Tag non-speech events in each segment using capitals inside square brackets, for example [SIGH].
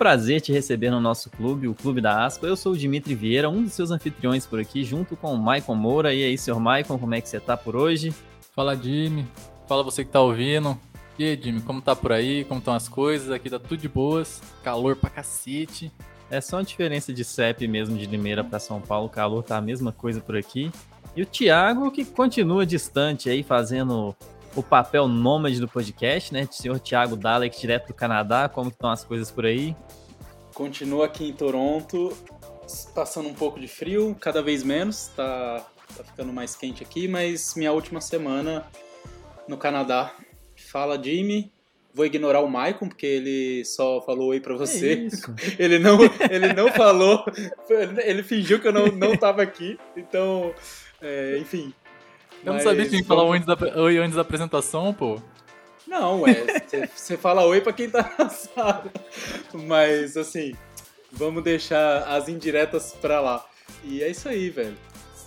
prazer te receber no nosso clube, o Clube da Aspa. Eu sou o Dimitri Vieira, um dos seus anfitriões por aqui, junto com o Maicon Moura. E aí, senhor Maicon, como é que você tá por hoje? Fala, Jimmy. Fala você que tá ouvindo. E aí, Jimmy, como tá por aí? Como estão as coisas? Aqui tá tudo de boas. Calor pra cacete. É só uma diferença de CEP mesmo, de Limeira para São Paulo. O calor tá a mesma coisa por aqui. E o Thiago, que continua distante aí, fazendo o papel nômade do podcast, né? Senhor Thiago Dalek, direto do Canadá. Como estão as coisas por aí? Continua aqui em Toronto, passando um pouco de frio, cada vez menos. Tá, tá ficando mais quente aqui, mas minha última semana no Canadá. Fala, Jimmy. Vou ignorar o Maicon, porque ele só falou oi pra você. É [LAUGHS] ele, não, ele não falou, [LAUGHS] ele fingiu que eu não, não tava aqui. Então, é, enfim. Eu não sabia que tinha que falar antes da, oi antes da apresentação, pô. Não, é. Você fala oi pra quem tá na sala. Mas, assim, vamos deixar as indiretas pra lá. E é isso aí, velho.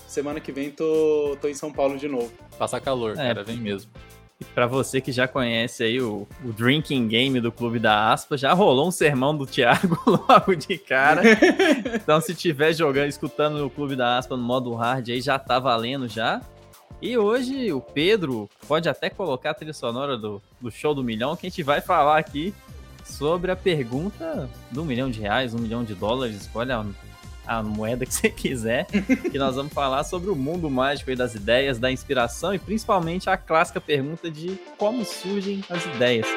Semana que vem tô, tô em São Paulo de novo. Passa calor, é. cara, vem mesmo. E para você que já conhece aí o, o, drinking game do Clube da Aspa, já rolou um sermão do Thiago [LAUGHS] logo de cara. [LAUGHS] então, se tiver jogando, escutando no Clube da Aspa no modo hard aí, já tá valendo já. E hoje o Pedro pode até colocar a trilha sonora do, do show do milhão, que a gente vai falar aqui sobre a pergunta do milhão de reais, um milhão de dólares, escolhe a, a moeda que [LAUGHS] você quiser, que nós vamos falar sobre o mundo mágico das ideias, da inspiração e principalmente a clássica pergunta de como surgem as ideias.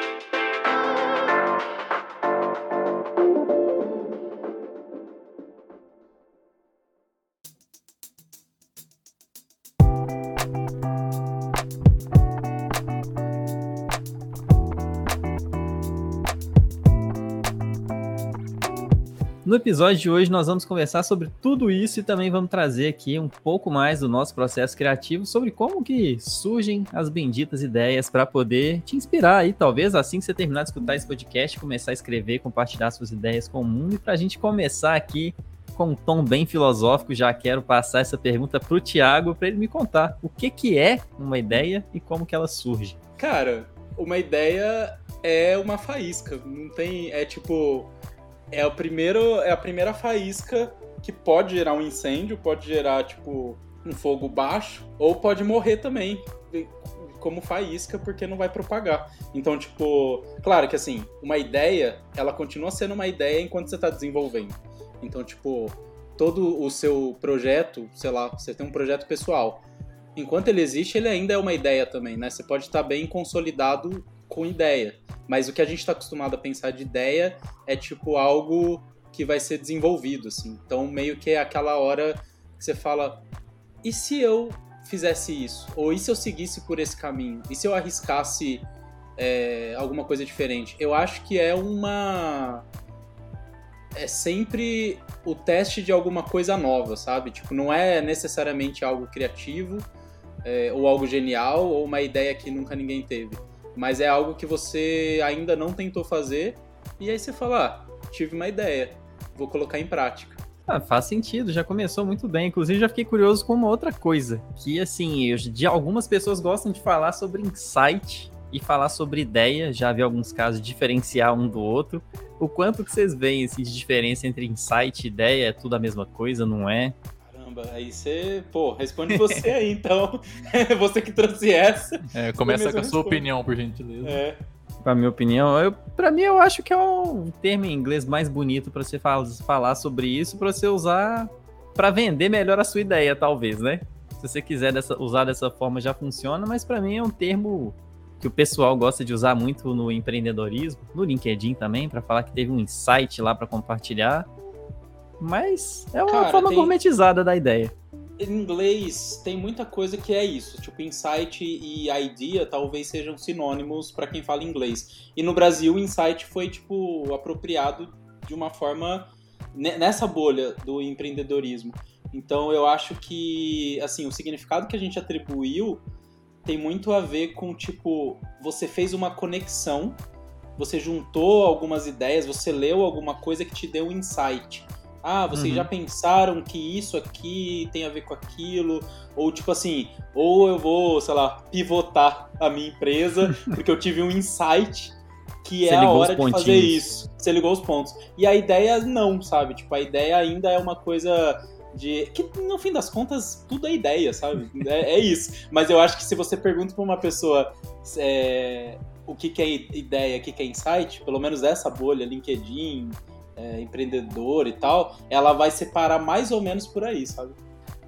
Episódio de hoje, nós vamos conversar sobre tudo isso e também vamos trazer aqui um pouco mais do nosso processo criativo sobre como que surgem as benditas ideias para poder te inspirar aí, talvez assim que você terminar de escutar esse podcast, começar a escrever, compartilhar suas ideias com o mundo e para a gente começar aqui com um tom bem filosófico, já quero passar essa pergunta para o Tiago para ele me contar o que que é uma ideia e como que ela surge. Cara, uma ideia é uma faísca, não tem, é tipo é, o primeiro, é a primeira faísca que pode gerar um incêndio, pode gerar, tipo, um fogo baixo, ou pode morrer também como faísca porque não vai propagar. Então, tipo, claro que assim, uma ideia, ela continua sendo uma ideia enquanto você está desenvolvendo. Então, tipo, todo o seu projeto, sei lá, você tem um projeto pessoal. Enquanto ele existe, ele ainda é uma ideia também, né? Você pode estar bem consolidado com ideia. Mas o que a gente está acostumado a pensar de ideia é tipo algo que vai ser desenvolvido, assim. Então, meio que é aquela hora que você fala: e se eu fizesse isso? Ou e se eu seguisse por esse caminho? E se eu arriscasse é, alguma coisa diferente? Eu acho que é uma. É sempre o teste de alguma coisa nova, sabe? Tipo, não é necessariamente algo criativo, é, ou algo genial, ou uma ideia que nunca ninguém teve mas é algo que você ainda não tentou fazer e aí você fala, ah, tive uma ideia, vou colocar em prática. Ah, faz sentido, já começou muito bem. Inclusive, já fiquei curioso com uma outra coisa. Que, assim, eu, de algumas pessoas gostam de falar sobre insight e falar sobre ideia. Já vi alguns casos diferenciar um do outro. O quanto que vocês veem assim, de diferença entre insight e ideia? É tudo a mesma coisa, não é? Caramba, aí você, pô, responde você aí, então. [LAUGHS] você que trouxe essa. É, começa com a sua opinião, por gentileza. É. Pra minha opinião, eu, pra mim eu acho que é um termo em inglês mais bonito para você falar sobre isso, para você usar para vender melhor a sua ideia, talvez, né? Se você quiser dessa, usar dessa forma já funciona, mas para mim é um termo que o pessoal gosta de usar muito no empreendedorismo, no LinkedIn também, para falar que teve um insight lá para compartilhar. Mas é uma Cara, forma tem... gourmetizada da ideia. Em inglês tem muita coisa que é isso, tipo insight e idea talvez sejam sinônimos para quem fala inglês. E no Brasil, insight foi tipo apropriado de uma forma nessa bolha do empreendedorismo. Então eu acho que assim, o significado que a gente atribuiu tem muito a ver com tipo, você fez uma conexão, você juntou algumas ideias, você leu alguma coisa que te deu um insight. Ah, vocês uhum. já pensaram que isso aqui tem a ver com aquilo? Ou tipo assim, ou eu vou, sei lá, pivotar a minha empresa [LAUGHS] porque eu tive um insight que Você é a hora de fazer isso. Você ligou os pontos. E a ideia não, sabe? Tipo, a ideia ainda é uma coisa de. Que no fim das contas, tudo é ideia, sabe? É, é isso. Mas eu acho que se você pergunta pra uma pessoa é, o que, que é ideia, o que, que é insight, pelo menos essa bolha, LinkedIn, é, empreendedor e tal, ela vai separar mais ou menos por aí, sabe?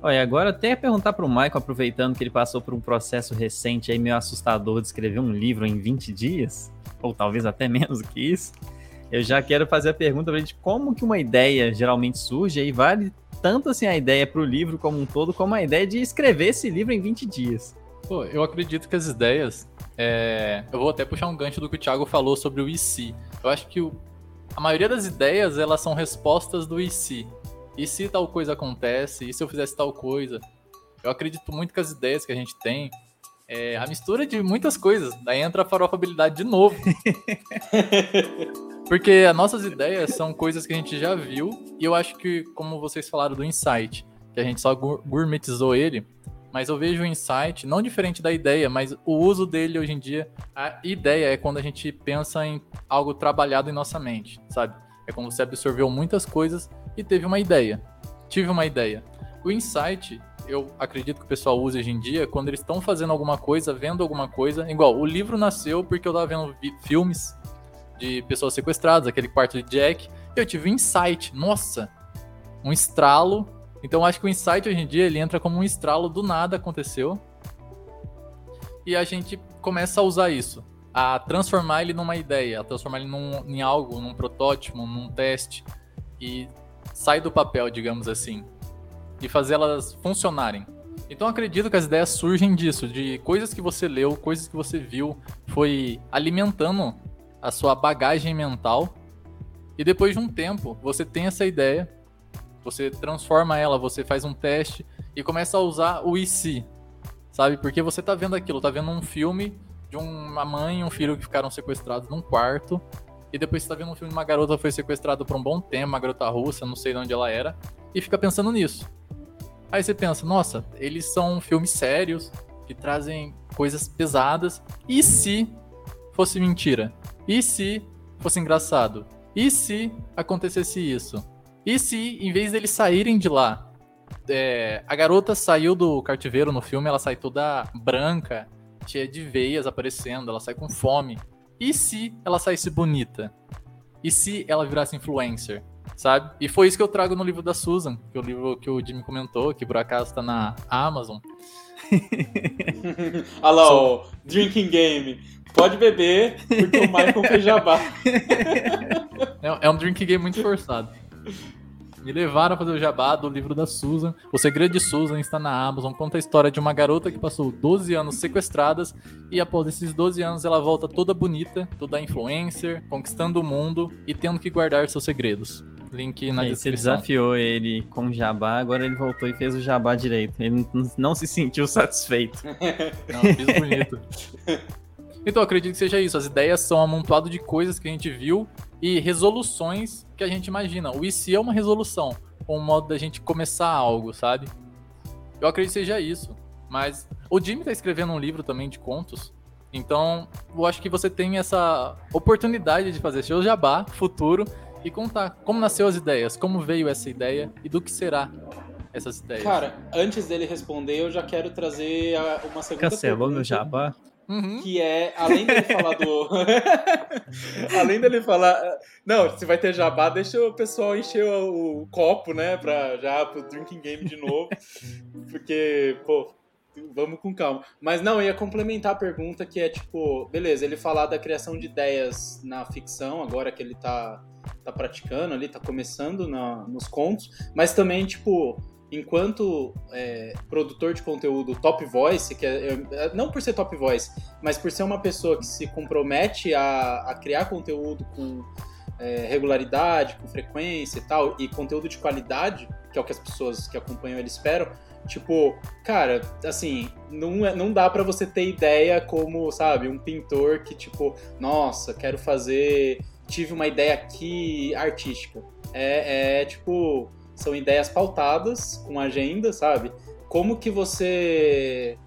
Olha, agora até perguntar pro Michael, aproveitando que ele passou por um processo recente aí meio assustador de escrever um livro em 20 dias, ou talvez até menos que isso. Eu já quero fazer a pergunta pra gente como que uma ideia geralmente surge e vale tanto assim a ideia pro livro como um todo, como a ideia de escrever esse livro em 20 dias. Pô, eu acredito que as ideias. é, Eu vou até puxar um gancho do que o Thiago falou sobre o IC. Eu acho que o- a maioria das ideias elas são respostas do IC. E se tal coisa acontece? E se eu fizesse tal coisa? Eu acredito muito que as ideias que a gente tem é a mistura de muitas coisas. Daí entra a farofabilidade de novo. [LAUGHS] Porque as nossas ideias são coisas que a gente já viu. E eu acho que, como vocês falaram do insight, que a gente só gourmetizou ele, mas eu vejo o insight, não diferente da ideia, mas o uso dele hoje em dia. A ideia é quando a gente pensa em algo trabalhado em nossa mente, sabe? É quando você absorveu muitas coisas e teve uma ideia. Tive uma ideia. O insight, eu acredito que o pessoal usa hoje em dia quando eles estão fazendo alguma coisa, vendo alguma coisa. Igual, o livro nasceu porque eu tava vendo filmes de pessoas sequestradas, aquele quarto de Jack, eu tive um insight. Nossa, um estralo então acho que o insight hoje em dia ele entra como um estralo do nada aconteceu. E a gente começa a usar isso, a transformar ele numa ideia, a transformar ele num, em algo, num protótipo, num teste e sai do papel, digamos assim, e fazer elas funcionarem. Então acredito que as ideias surgem disso, de coisas que você leu, coisas que você viu, foi alimentando a sua bagagem mental. E depois de um tempo, você tem essa ideia, você transforma ela, você faz um teste e começa a usar o IC, sabe? Porque você tá vendo aquilo, tá vendo um filme de uma mãe e um filho que ficaram sequestrados num quarto, e depois você tá vendo um filme de uma garota que foi sequestrada por um bom tempo, uma garota russa, não sei de onde ela era, e fica pensando nisso. Aí você pensa, nossa, eles são filmes sérios, que trazem coisas pesadas, e se fosse mentira? E se fosse engraçado? E se acontecesse isso? E se, em vez deles saírem de lá, é, a garota saiu do cativeiro no filme, ela sai toda branca, cheia de veias aparecendo, ela sai com fome. E se ela saísse bonita? E se ela virasse influencer? Sabe? E foi isso que eu trago no livro da Susan, que é o livro que o Jimmy comentou, que por acaso tá na Amazon. [LAUGHS] Olha lá, o Drinking Game. Pode beber, porque o Michael fez jabá. [LAUGHS] É, é um drink game muito forçado. Me levaram a fazer o jabá do livro da Susan. O Segredo de Susan está na Amazon. Conta a história de uma garota que passou 12 anos sequestradas e após esses 12 anos ela volta toda bonita, toda influencer, conquistando o mundo e tendo que guardar seus segredos. Link na Aí você descrição. desafiou ele com jabá, agora ele voltou e fez o jabá direito. Ele não, se sentiu satisfeito. [LAUGHS] Não, fiz bonito. [LAUGHS] Então, eu acredito que seja isso. As ideias são um amontoado de coisas que a gente viu e resoluções que a gente imagina. O IC é uma resolução, um modo da gente começar algo, sabe? Eu acredito que seja isso. Mas o Jimmy tá escrevendo um livro também de contos. Então, eu acho que você tem essa oportunidade de fazer seu jabá futuro e contar como nasceu as ideias, como veio essa ideia e do que será essas ideias. Cara, antes dele responder, eu já quero trazer uma segunda Cancelou pergunta. meu jabá? Uhum. Que é, além dele falar do. [LAUGHS] além dele falar. Não, se vai ter jabá, deixa o pessoal encher o, copo, né? Pra, já pro drinking game de novo. Porque, pô, vamos com calma. Mas não, eu ia complementar a pergunta que é tipo, beleza, ele falar da criação de ideias na ficção, agora que ele tá, tá praticando ali, tá começando na, nos contos, mas também, tipo, enquanto é, produtor de conteúdo top voice, que é, é- não por ser top voice, mas por ser uma pessoa que se compromete a, a criar conteúdo com é, regularidade, com frequência e tal, e conteúdo de qualidade, que é o que as pessoas que acompanham ele esperam, tipo, cara, assim, não, é- não dá pra você ter ideia como, sabe, um pintor que, tipo, nossa, quero fazer, tive uma ideia aqui artística. É, é tipo, são ideias pautadas, com agenda, sabe? Como que você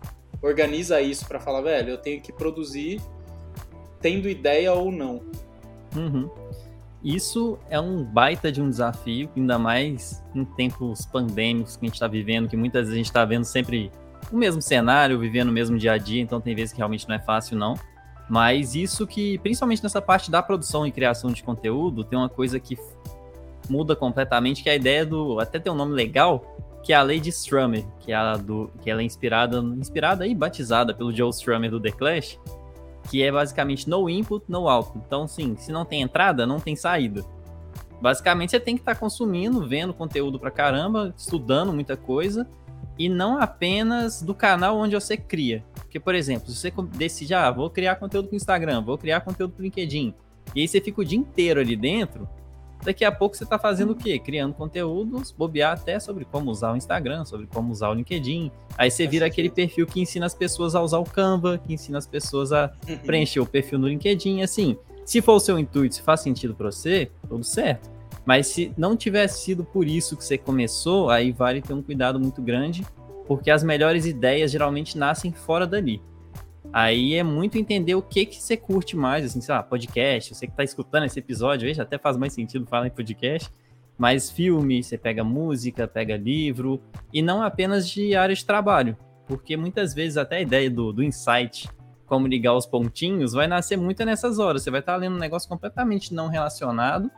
organiza isso pra falar, velho, eu tenho que produzir tendo ideia ou não? Uhum. Isso é um baita de um desafio, ainda mais em tempos pandêmicos que a gente está vivendo, que muitas vezes a gente está vendo sempre o mesmo cenário, vivendo o mesmo dia a dia, então tem vezes que realmente não é fácil, não. Mas isso que, principalmente nessa parte da produção e criação de conteúdo, tem uma coisa que muda completamente, que é a ideia do. Até tem um nome legal, que é a lei de Strummer, que, é do, que ela é inspirada, inspirada e batizada pelo Joe Strummer do The Clash, que é basicamente no input, no output. Então, sim, se não tem entrada, não tem saída. Basicamente, você tem que estar tá consumindo, vendo conteúdo pra caramba, estudando muita coisa, e não apenas do canal onde você cria. Porque, por exemplo, se você decide, ah, vou criar conteúdo pro Instagram, vou criar conteúdo pro LinkedIn, e aí você fica o dia inteiro ali dentro, daqui a pouco você está fazendo o quê? Criando conteúdos, bobear até sobre como usar o Instagram, sobre como usar o LinkedIn. Aí você vira aquele perfil que ensina as pessoas a usar o Canva, que ensina as pessoas a uhum. preencher o perfil no LinkedIn. Assim, se for o seu intuito, se faz sentido para você, tudo certo. Mas se não tivesse sido por isso que você começou, aí vale ter um cuidado muito grande, porque as melhores ideias geralmente nascem fora dali. Aí é muito entender o que que você curte mais, assim, sei lá, podcast, você que tá escutando esse episódio, veja, até faz mais sentido falar em podcast, mas filme, você pega música, pega livro, e não apenas de área de trabalho, porque muitas vezes até a ideia do, do insight, como ligar os pontinhos, vai nascer muito nessas horas, você vai estar tá lendo um negócio completamente não relacionado,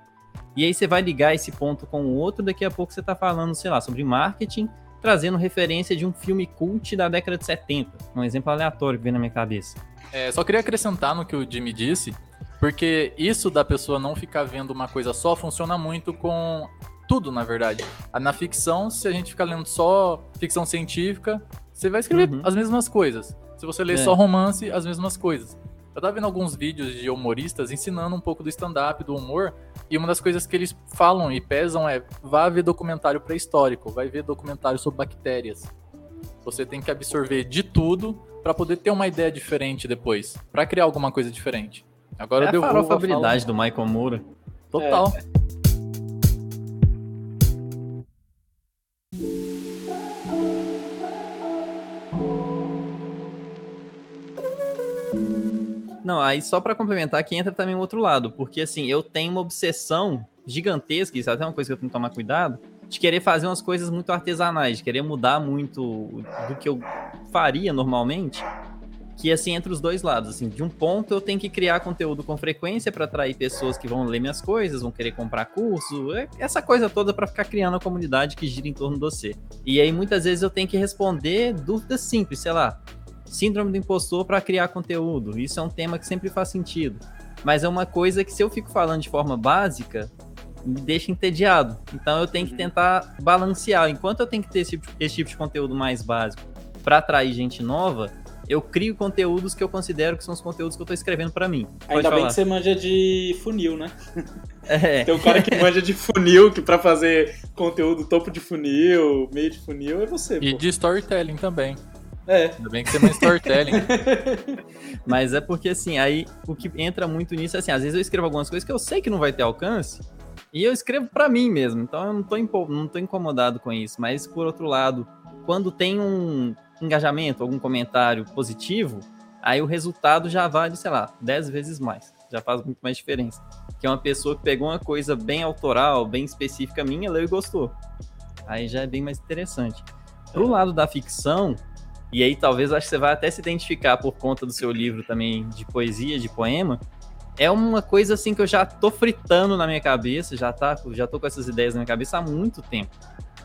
e aí você vai ligar esse ponto com o outro, daqui a pouco você está falando, sei lá, sobre marketing, trazendo referência de um filme cult da década de 70. Um exemplo aleatório que vem na minha cabeça. É, só queria acrescentar no que o Jimmy disse, porque isso da pessoa não ficar vendo uma coisa só funciona muito com tudo, na verdade. Na ficção, se a gente ficar lendo só ficção científica, você vai escrever uhum. as mesmas coisas. Se você ler é. só romance, as mesmas coisas. Eu tava vendo alguns vídeos de humoristas ensinando um pouco do stand-up, do humor, e uma das coisas que eles falam e pesam é: vá ver documentário pré-histórico, vai ver documentário sobre bactérias. Você tem que absorver de tudo para poder ter uma ideia diferente depois, para criar alguma coisa diferente. Agora é a habilidade do Michael Moura. Total. É. Não, aí só para complementar que entra também o outro lado, porque assim, eu tenho uma obsessão gigantesca, isso é até uma coisa que eu tenho que tomar cuidado, de querer fazer umas coisas muito artesanais, de querer mudar muito do que eu faria normalmente, que assim entre os dois lados, assim, de um ponto eu tenho que criar conteúdo com frequência para atrair pessoas que vão ler minhas coisas, vão querer comprar curso, é, essa coisa toda para ficar criando a comunidade que gira em torno de você. E aí muitas vezes eu tenho que responder dúvidas simples, sei lá, síndrome do impostor para criar conteúdo. Isso é um tema que sempre faz sentido. Mas é uma coisa que, se eu fico falando de forma básica, me deixa entediado. Então eu tenho que uhum. tentar balancear. Enquanto eu tenho que ter esse, esse tipo de conteúdo mais básico para atrair gente nova, eu crio conteúdos que eu considero que são os conteúdos que eu estou escrevendo para mim. Pode Ainda falar. bem que você manja de funil, né? É. [LAUGHS] Tem um cara que manja de funil, que para fazer conteúdo topo de funil, meio de funil, é você. E pô. de storytelling também. É. Ainda bem que você é mais storytelling. [LAUGHS] Mas é porque, assim, aí o que entra muito nisso é assim, às vezes eu escrevo algumas coisas que eu sei que não vai ter alcance, e eu escrevo para mim mesmo, então eu não tô, não tô incomodado com isso. Mas, por outro lado, quando tem um engajamento, algum comentário positivo, aí o resultado já vale, sei lá, 10 vezes mais. Já faz muito mais diferença. Que é uma pessoa que pegou uma coisa bem autoral, bem específica minha, leu e gostou. Aí já é bem mais interessante. Pro lado da ficção, e aí talvez acho que você vai até se identificar por conta do seu livro também de poesia, de poema. É uma coisa assim que eu já tô fritando na minha cabeça, já tá, já tô com essas ideias na minha cabeça há muito tempo.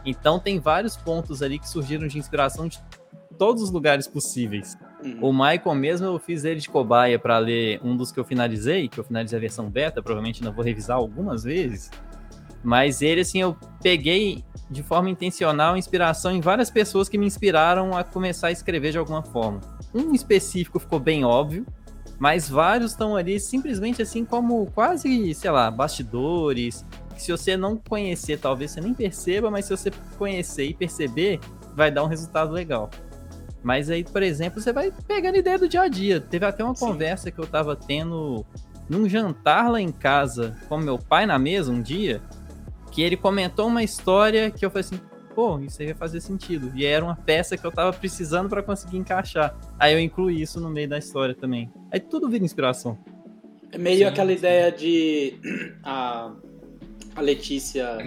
Então tem vários pontos ali que surgiram de inspiração de todos os lugares possíveis. Uhum. O Michael mesmo, eu fiz ele de cobaia para ler um dos que eu finalizei, que eu finalizei a versão beta, provavelmente ainda vou revisar algumas vezes. Mas ele, assim, eu peguei de forma intencional inspiração em várias pessoas que me inspiraram a começar a escrever de alguma forma. Um específico ficou bem óbvio, mas vários estão ali simplesmente assim como quase, sei lá, bastidores. Que se você não conhecer, talvez você nem perceba, mas se você conhecer e perceber, vai dar um resultado legal. Mas aí, por exemplo, você vai pegando ideia do dia a dia. Teve até uma Sim. conversa que eu tava tendo num jantar lá em casa com meu pai na mesa um dia, que ele comentou uma história que eu falei assim, pô, isso aí vai fazer sentido. E era uma peça que eu tava precisando para conseguir encaixar. Aí eu incluí isso no meio da história também. Aí tudo vira inspiração. É meio sim, aquela sim. ideia de a, a Letícia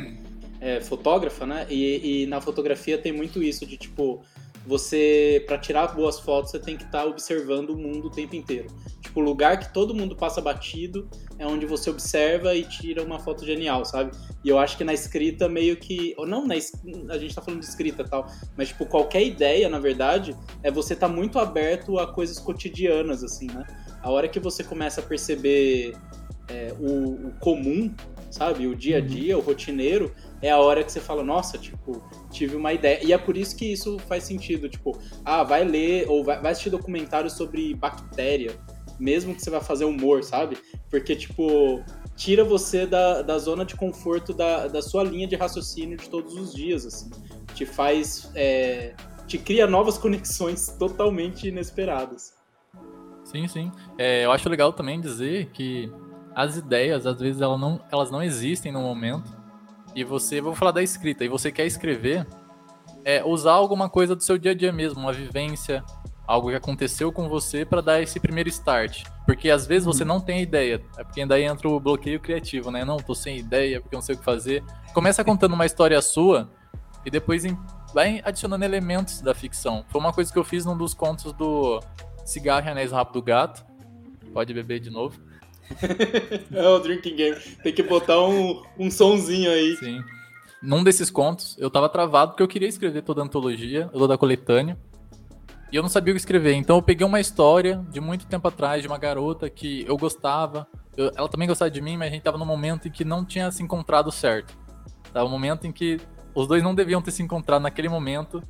é fotógrafa, né? E, e, na fotografia tem muito isso de tipo você para tirar boas fotos você tem que estar tá observando o mundo o tempo inteiro. Tipo, o lugar que todo mundo passa batido é onde você observa e tira uma foto genial, sabe? E eu acho que na escrita meio que, ou não na a gente tá falando de escrita tal, mas tipo qualquer ideia, na verdade, é você tá muito aberto a coisas cotidianas assim, né? A hora que você começa a perceber é, o, o comum, sabe? O dia a uhum. dia, o rotineiro, é a hora que você fala, nossa, tipo, tive uma ideia. E é por isso que isso faz sentido, tipo, ah, vai ler ou vai, vai assistir documentário sobre bactéria, mesmo que você vai fazer humor, sabe? Porque, tipo, tira você da, da zona de conforto da, da sua linha de raciocínio de todos os dias, assim. Te faz. É, te cria novas conexões totalmente inesperadas. Sim, sim. É, eu acho legal também dizer que as ideias, às vezes, elas não, elas não existem no momento e você, vou falar da escrita, e você quer escrever, é usar alguma coisa do seu dia a dia mesmo, uma vivência, algo que aconteceu com você para dar esse primeiro start. Porque às vezes você uhum. não tem ideia, é porque daí entra o bloqueio criativo, né? Não, tô sem ideia, porque não sei o que fazer. Começa contando uma história sua e depois vai adicionando elementos da ficção. Foi uma coisa que eu fiz num dos contos do Cigarro e Anéis Rápido do Gato. Pode beber de novo. [LAUGHS] é o drinking game. Tem que botar um, um sonzinho aí. Sim. Num desses contos, eu tava travado porque eu queria escrever toda a antologia, toda a coletânea. E eu não sabia o que escrever. Então eu peguei uma história de muito tempo atrás de uma garota que eu gostava. Eu, ela também gostava de mim, mas a gente tava num momento em que não tinha se encontrado certo. Tava um momento em que os dois não deviam ter se encontrado naquele momento.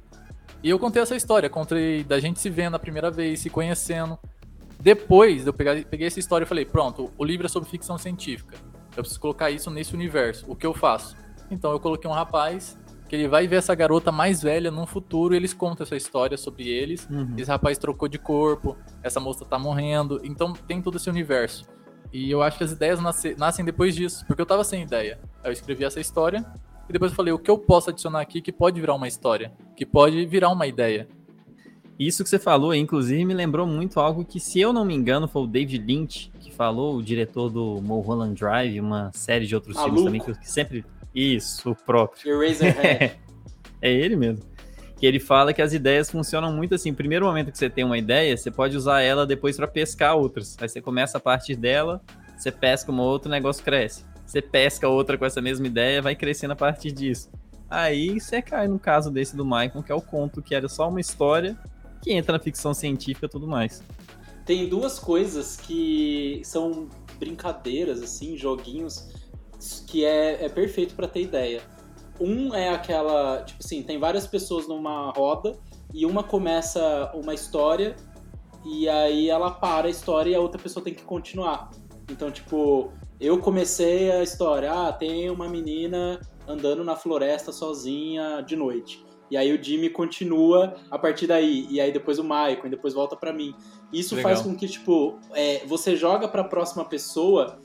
E eu contei essa história, contei da gente se vendo a primeira vez, se conhecendo. Depois eu peguei, peguei essa história e falei, pronto, o livro é sobre ficção científica. Eu preciso colocar isso nesse universo. O que eu faço? Então eu coloquei um rapaz que ele vai ver essa garota mais velha no futuro e eles contam essa história sobre eles. Uhum. Esse rapaz trocou de corpo, essa moça tá morrendo. Então tem todo esse universo. E eu acho que as ideias nasce, nascem depois disso, porque eu tava sem ideia. Aí eu escrevi essa história e depois eu falei, o que eu posso adicionar aqui que pode virar uma história? Que pode virar uma ideia. Isso que você falou, inclusive, me lembrou muito algo que, se eu não me engano, foi o David Lynch que falou, o diretor do Mulholland Drive, uma série de outros Maluco. filmes também, que sempre. Isso, o próprio. Eraserhead. [LAUGHS] é ele mesmo. Que ele fala que as ideias funcionam muito assim. Primeiro momento que você tem uma ideia, você pode usar ela depois para pescar outras. Aí você começa a partir dela, você pesca uma outra, o negócio cresce. Você pesca outra com essa mesma ideia, vai crescendo a partir disso. Aí você cai no caso desse do Michael, que é o conto que era só uma história que entra na ficção científica e tudo mais. Tem duas coisas que são brincadeiras, assim, joguinhos, que é, é perfeito para ter ideia. Um é aquela, tipo assim, tem várias pessoas numa roda e uma começa uma história e aí ela para a história e a outra pessoa tem que continuar. Então, tipo, eu comecei a história, ah, tem uma menina andando na floresta sozinha de noite. E aí o Jimmy continua a partir daí. E aí depois o Michael, e depois volta para mim. Isso Legal. faz com que, tipo, é, você joga pra próxima pessoa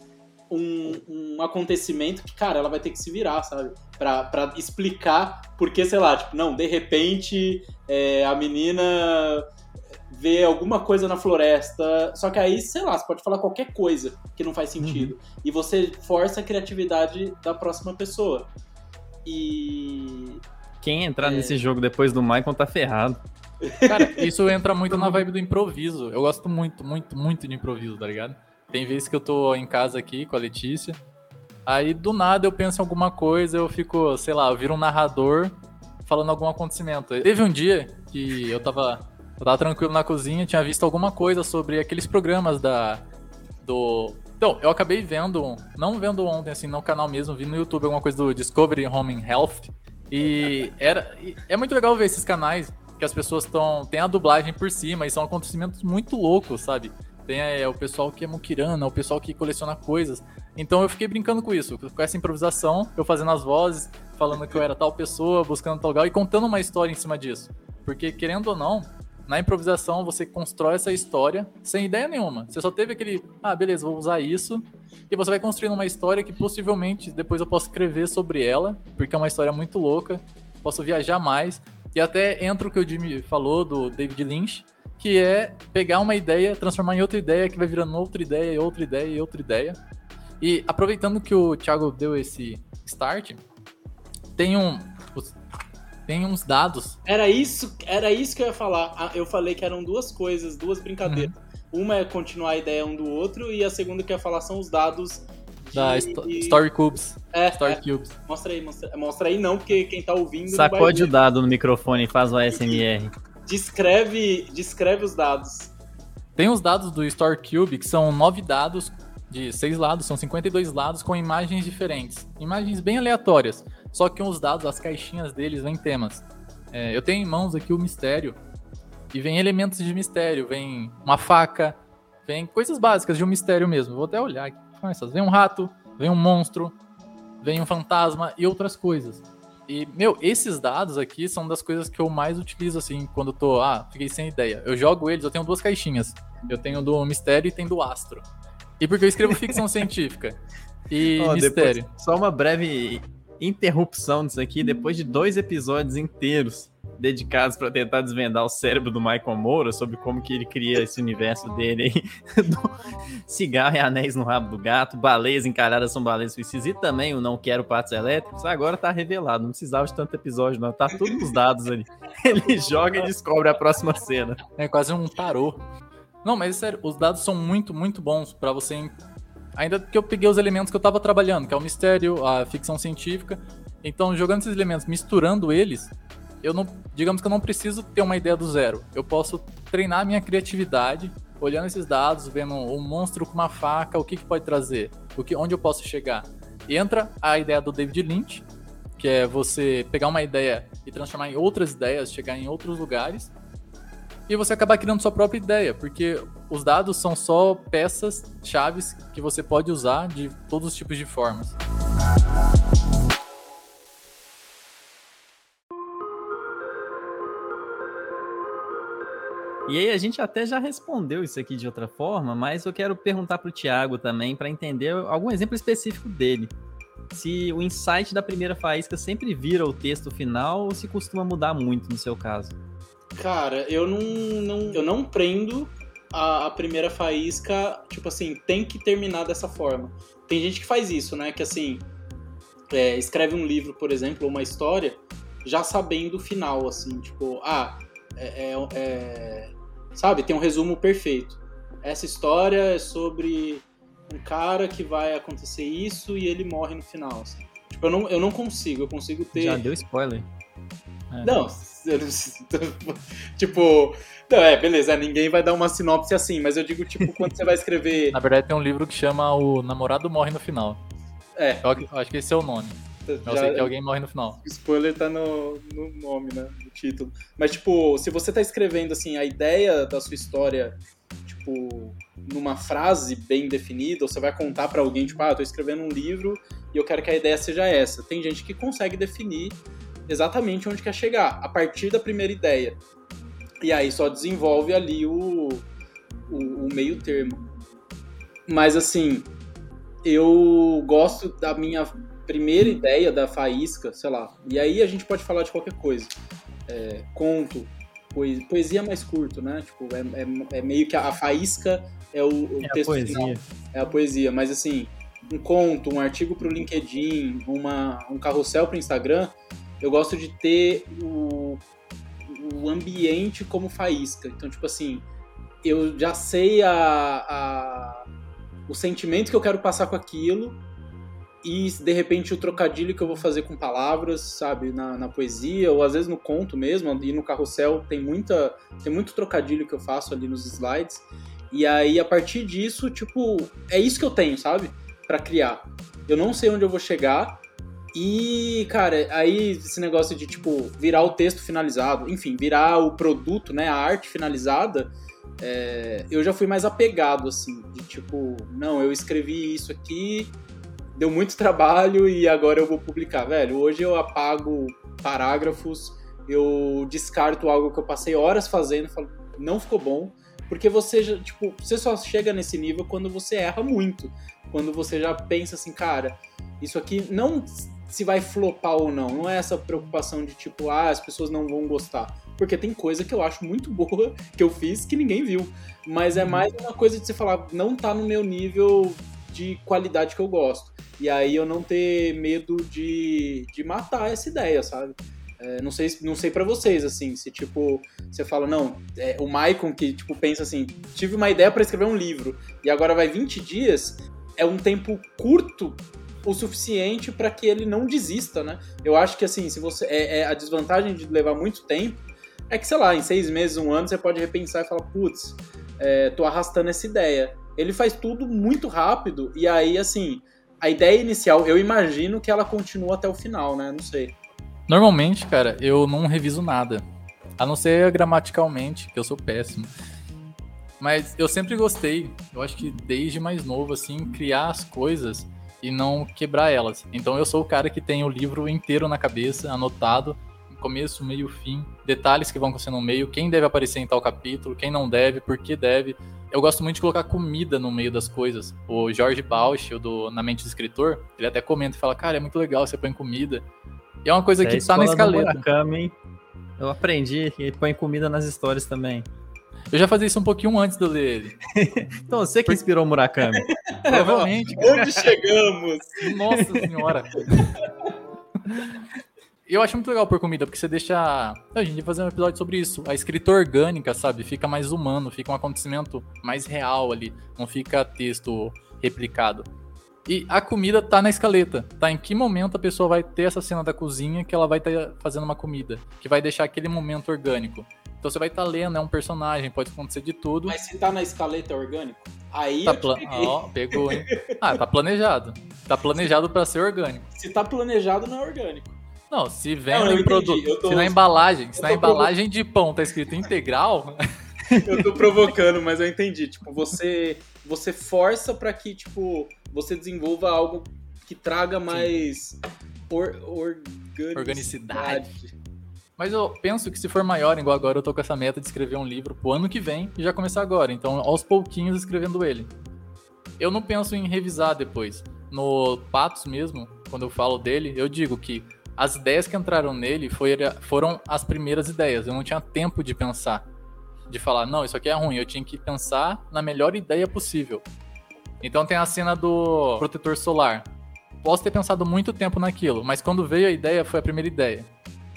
um, um, acontecimento que, cara, ela vai ter que se virar, sabe? Pra, pra explicar porque, sei lá, tipo, não, de repente é, a menina vê alguma coisa na floresta. Só que aí, sei lá, você pode falar qualquer coisa que não faz sentido. Uhum. E você força a criatividade da próxima pessoa. E quem entrar é. nesse jogo depois do Michael tá ferrado. Cara, isso entra muito na vibe do improviso. Eu gosto muito, muito, muito de improviso, tá ligado? Tem vezes que eu tô em casa aqui com a Letícia, aí do nada eu penso em alguma coisa, eu fico, sei lá, eu viro um narrador falando algum acontecimento. Teve um dia que eu tava, eu tava tranquilo na cozinha, tinha visto alguma coisa sobre aqueles programas da do então, eu acabei vendo, não vendo ontem assim no canal mesmo, vi no YouTube alguma coisa do Discovery Home Health, e era, é muito legal ver esses canais que as pessoas estão. Tem a dublagem por cima e são acontecimentos muito loucos, sabe? Tem é, o pessoal que é muquirana, o pessoal que coleciona coisas. Então eu fiquei brincando com isso, com essa improvisação, eu fazendo as vozes, falando que eu era tal pessoa, buscando tal lugar e contando uma história em cima disso. Porque, querendo ou não, na improvisação você constrói essa história sem ideia nenhuma. Você só teve aquele, ah, beleza, vou usar isso. E você vai construindo uma história que possivelmente depois eu posso escrever sobre ela, porque é uma história muito louca. Posso viajar mais. E até entra o que o Jimmy falou do David Lynch, que é pegar uma ideia, transformar em outra ideia, que vai virando outra ideia, e outra ideia, e outra ideia. E aproveitando que o Thiago deu esse start, tem um tem uns dados. Era isso, era isso que eu ia falar. Ah, Eu falei que eram duas coisas, duas brincadeiras. Uhum. Uma é continuar a ideia um do outro e a segunda que eu ia falar são os dados de... Da Sto- Story Cubes. É, Story é. Cubes. Mostra aí, mostra, mostra aí não, porque quem tá ouvindo Sacode o dado no microfone e faz o ASMR. Descreve, descreve os dados. Tem os dados do Story Cube, que são nove dados de seis lados, são 52 lados com imagens diferentes. Imagens bem aleatórias. Só que os dados, as caixinhas deles, vêm temas. É, eu tenho em mãos aqui o mistério. E vem elementos de mistério. Vem uma faca. Vem coisas básicas de um mistério mesmo. Vou até olhar aqui. Vem um rato. Vem um monstro. Vem um fantasma e outras coisas. E, meu, esses dados aqui são das coisas que eu mais utilizo, assim, quando eu tô. Ah, fiquei sem ideia. Eu jogo eles, eu tenho duas caixinhas. Eu tenho do mistério e tenho do astro. E porque eu escrevo ficção [LAUGHS] científica. E Ó, mistério. depois- só uma breve interrupção disso aqui. Depois de dois episódios inteiros dedicados para tentar desvendar o cérebro do Michael Moura sobre como que ele cria esse universo dele aí. [LAUGHS] do cigarro e anéis no rabo do gato, baleias encalhadas são baleias suicidas e também o não quero patos elétricos. Agora tá revelado, não precisava de tanto episódio não, tá tudo nos dados ali. [LAUGHS] Ele joga e descobre a próxima cena. É quase um tarô. Não, mas sério, os dados são muito, muito bons pra você. Ainda que eu peguei os elementos que eu tava trabalhando, que é o mistério, a ficção científica. Então, jogando esses elementos, misturando eles, eu não. Digamos que eu não preciso ter uma ideia do zero. Eu posso treinar a minha criatividade, olhando esses dados, vendo um monstro com uma faca, o que, que pode trazer, o que, onde eu posso chegar. Entra a ideia do David Lynch, que é você pegar uma ideia e transformar em outras ideias, chegar em outros lugares e você acabar criando sua própria ideia, porque os dados são só peças chaves que você pode usar de todos os tipos de formas. E aí a gente até já respondeu isso aqui de outra forma, mas eu quero perguntar para o Thiago também para entender algum exemplo específico dele. Se o insight da primeira faísca sempre vira o texto final ou se costuma mudar muito no seu caso. Cara, eu não, não, eu não prendo a, a primeira faísca, tipo assim, tem que terminar dessa forma. Tem gente que faz isso, né? Que assim, é, escreve um livro, por exemplo, ou uma história, já sabendo o final, assim, tipo, ah, é, é- é- sabe, tem um resumo perfeito. Essa história é sobre um cara que vai acontecer isso e ele morre no final. assim. Tipo, eu não, eu não consigo, eu consigo ter. Já deu spoiler. Não, [LAUGHS] eu não- [LAUGHS] tipo, não, é, beleza, ninguém vai dar uma sinopse assim, mas eu digo, tipo, quando você vai [LAUGHS] escrever. Na verdade, tem um livro que chama O Namorado Morre no Final. É, eu acho que esse é o nome. Eu já- sei que alguém morre no final. spoiler tá no, no nome, né? No título. Mas, tipo, se você tá escrevendo, assim, a ideia da sua história, tipo, numa frase bem definida, ou você vai contar pra alguém, tipo, ah, eu tô escrevendo um livro e eu quero que a ideia seja essa. Tem gente que consegue definir exatamente onde quer chegar, a partir da primeira ideia. E aí só desenvolve ali o, o, o meio termo. Mas, assim, eu gosto da minha primeira ideia da faísca, sei lá. E aí a gente pode falar de qualquer coisa. É, conto, poesia, poesia mais curto, né? Tipo, é, é- é meio que a, a faísca é o, o É a texto poesia. final. É a poesia, mas assim, um conto, um artigo para o LinkedIn, uma, um carrossel para o Instagram, eu gosto de ter o, o ambiente como faísca. Então, tipo assim, eu já sei a, a- o sentimento que eu quero passar com aquilo e de repente o trocadilho que eu vou fazer com palavras, sabe, na, na poesia ou às vezes no conto mesmo, e no carrossel tem muita tem muito trocadilho que eu faço ali nos slides. E aí a partir disso, tipo, é isso que eu tenho, sabe? Pra criar. Eu não sei onde eu vou chegar. E, cara, aí esse negócio de, tipo, virar o texto finalizado, enfim, virar o produto, né, a arte finalizada, é, eu já fui mais apegado, assim, de tipo, não, eu escrevi isso aqui, deu muito trabalho e agora eu vou publicar. Velho, hoje eu apago parágrafos, eu descarto algo que eu passei horas fazendo, falo, não ficou bom, porque você já, tipo, você só chega nesse nível quando você erra muito. Quando você já pensa assim, cara, isso aqui não se vai flopar ou não, não é essa preocupação de tipo, ah, as pessoas não vão gostar. porque tem coisa que eu acho muito boa que eu fiz que ninguém viu. Mas é Uhum. mais uma coisa de você falar, não tá no meu nível de qualidade que eu gosto. E aí eu não ter medo de, de matar essa ideia, sabe? É, não sei, não sei para vocês, assim, se tipo, você fala, não, é, o Maicon que tipo, pensa assim, tive uma ideia para escrever um livro e agora vai 20 dias, é um tempo curto o suficiente para que ele não desista, né? Eu acho que assim, se você. É, é a desvantagem de levar muito tempo é que, sei lá, em seis meses, um ano, você pode repensar e falar, putz, é, tô arrastando essa ideia. Ele faz tudo muito rápido, e aí, assim, a ideia inicial, eu imagino que ela continua até o final, né? Não sei. Normalmente, cara, eu não reviso nada. A não ser gramaticalmente, que eu sou péssimo. Mas eu sempre gostei, eu acho que desde mais novo, assim, criar as coisas e não quebrar elas. Então eu sou o cara que tem o livro inteiro na cabeça, anotado, começo, meio, fim, detalhes que vão acontecer no meio, quem deve aparecer em tal capítulo, quem não deve, por que deve. Eu gosto muito de colocar comida no meio das coisas. O Jorge Bausch, o do Na Mente do Escritor, ele até comenta e fala, cara, é muito legal, você põe comida. E é uma coisa É que tá na escaleta. Murakami, hein? Eu aprendi que ele põe comida nas histórias também. Eu já fazia isso um pouquinho antes de eu ler ele. [LAUGHS] Então, você que inspirou o Murakami. [LAUGHS] Provavelmente. Onde chegamos? Nossa senhora. [LAUGHS] Eu acho muito legal por comida, porque você deixa. A gente vai fazer um episódio sobre isso. A escrita orgânica, sabe? Fica mais humano, fica um acontecimento mais real ali. Não fica texto replicado. E a comida tá na escaleta. Tá em que momento a pessoa vai ter essa cena da cozinha que ela vai estar fazendo uma comida. Que vai deixar aquele momento orgânico. Então você vai estar lendo, é um personagem, pode acontecer de tudo. Mas se tá na escaleta orgânico, aí Tá pla... pegou, hein? Ah, tá planejado. Tá planejado pra ser orgânico. Se tá planejado, não é orgânico. Não, se entendi, produto, tô- se na embalagem, se na embalagem de pão tá escrito integral, [LAUGHS] Eu tô provocando, mas eu entendi. Tipo, você, você força pra que, tipo, você desenvolva algo que traga mais or, organicidade. Organicidade. mas eu penso que se for maior, igual agora eu tô com essa meta de escrever um livro pro ano que vem e já começar agora, então aos pouquinhos escrevendo ele. Eu não penso em revisar depois. No Patos mesmo, quando eu falo dele, eu digo que as ideias que entraram nele foi- foram as primeiras ideias. Eu não tinha tempo de pensar. De falar, não, isso aqui é ruim. Eu tinha que pensar na melhor ideia possível. Então tem a cena do protetor solar. Posso ter pensado muito tempo naquilo, mas quando veio a ideia, foi a primeira ideia.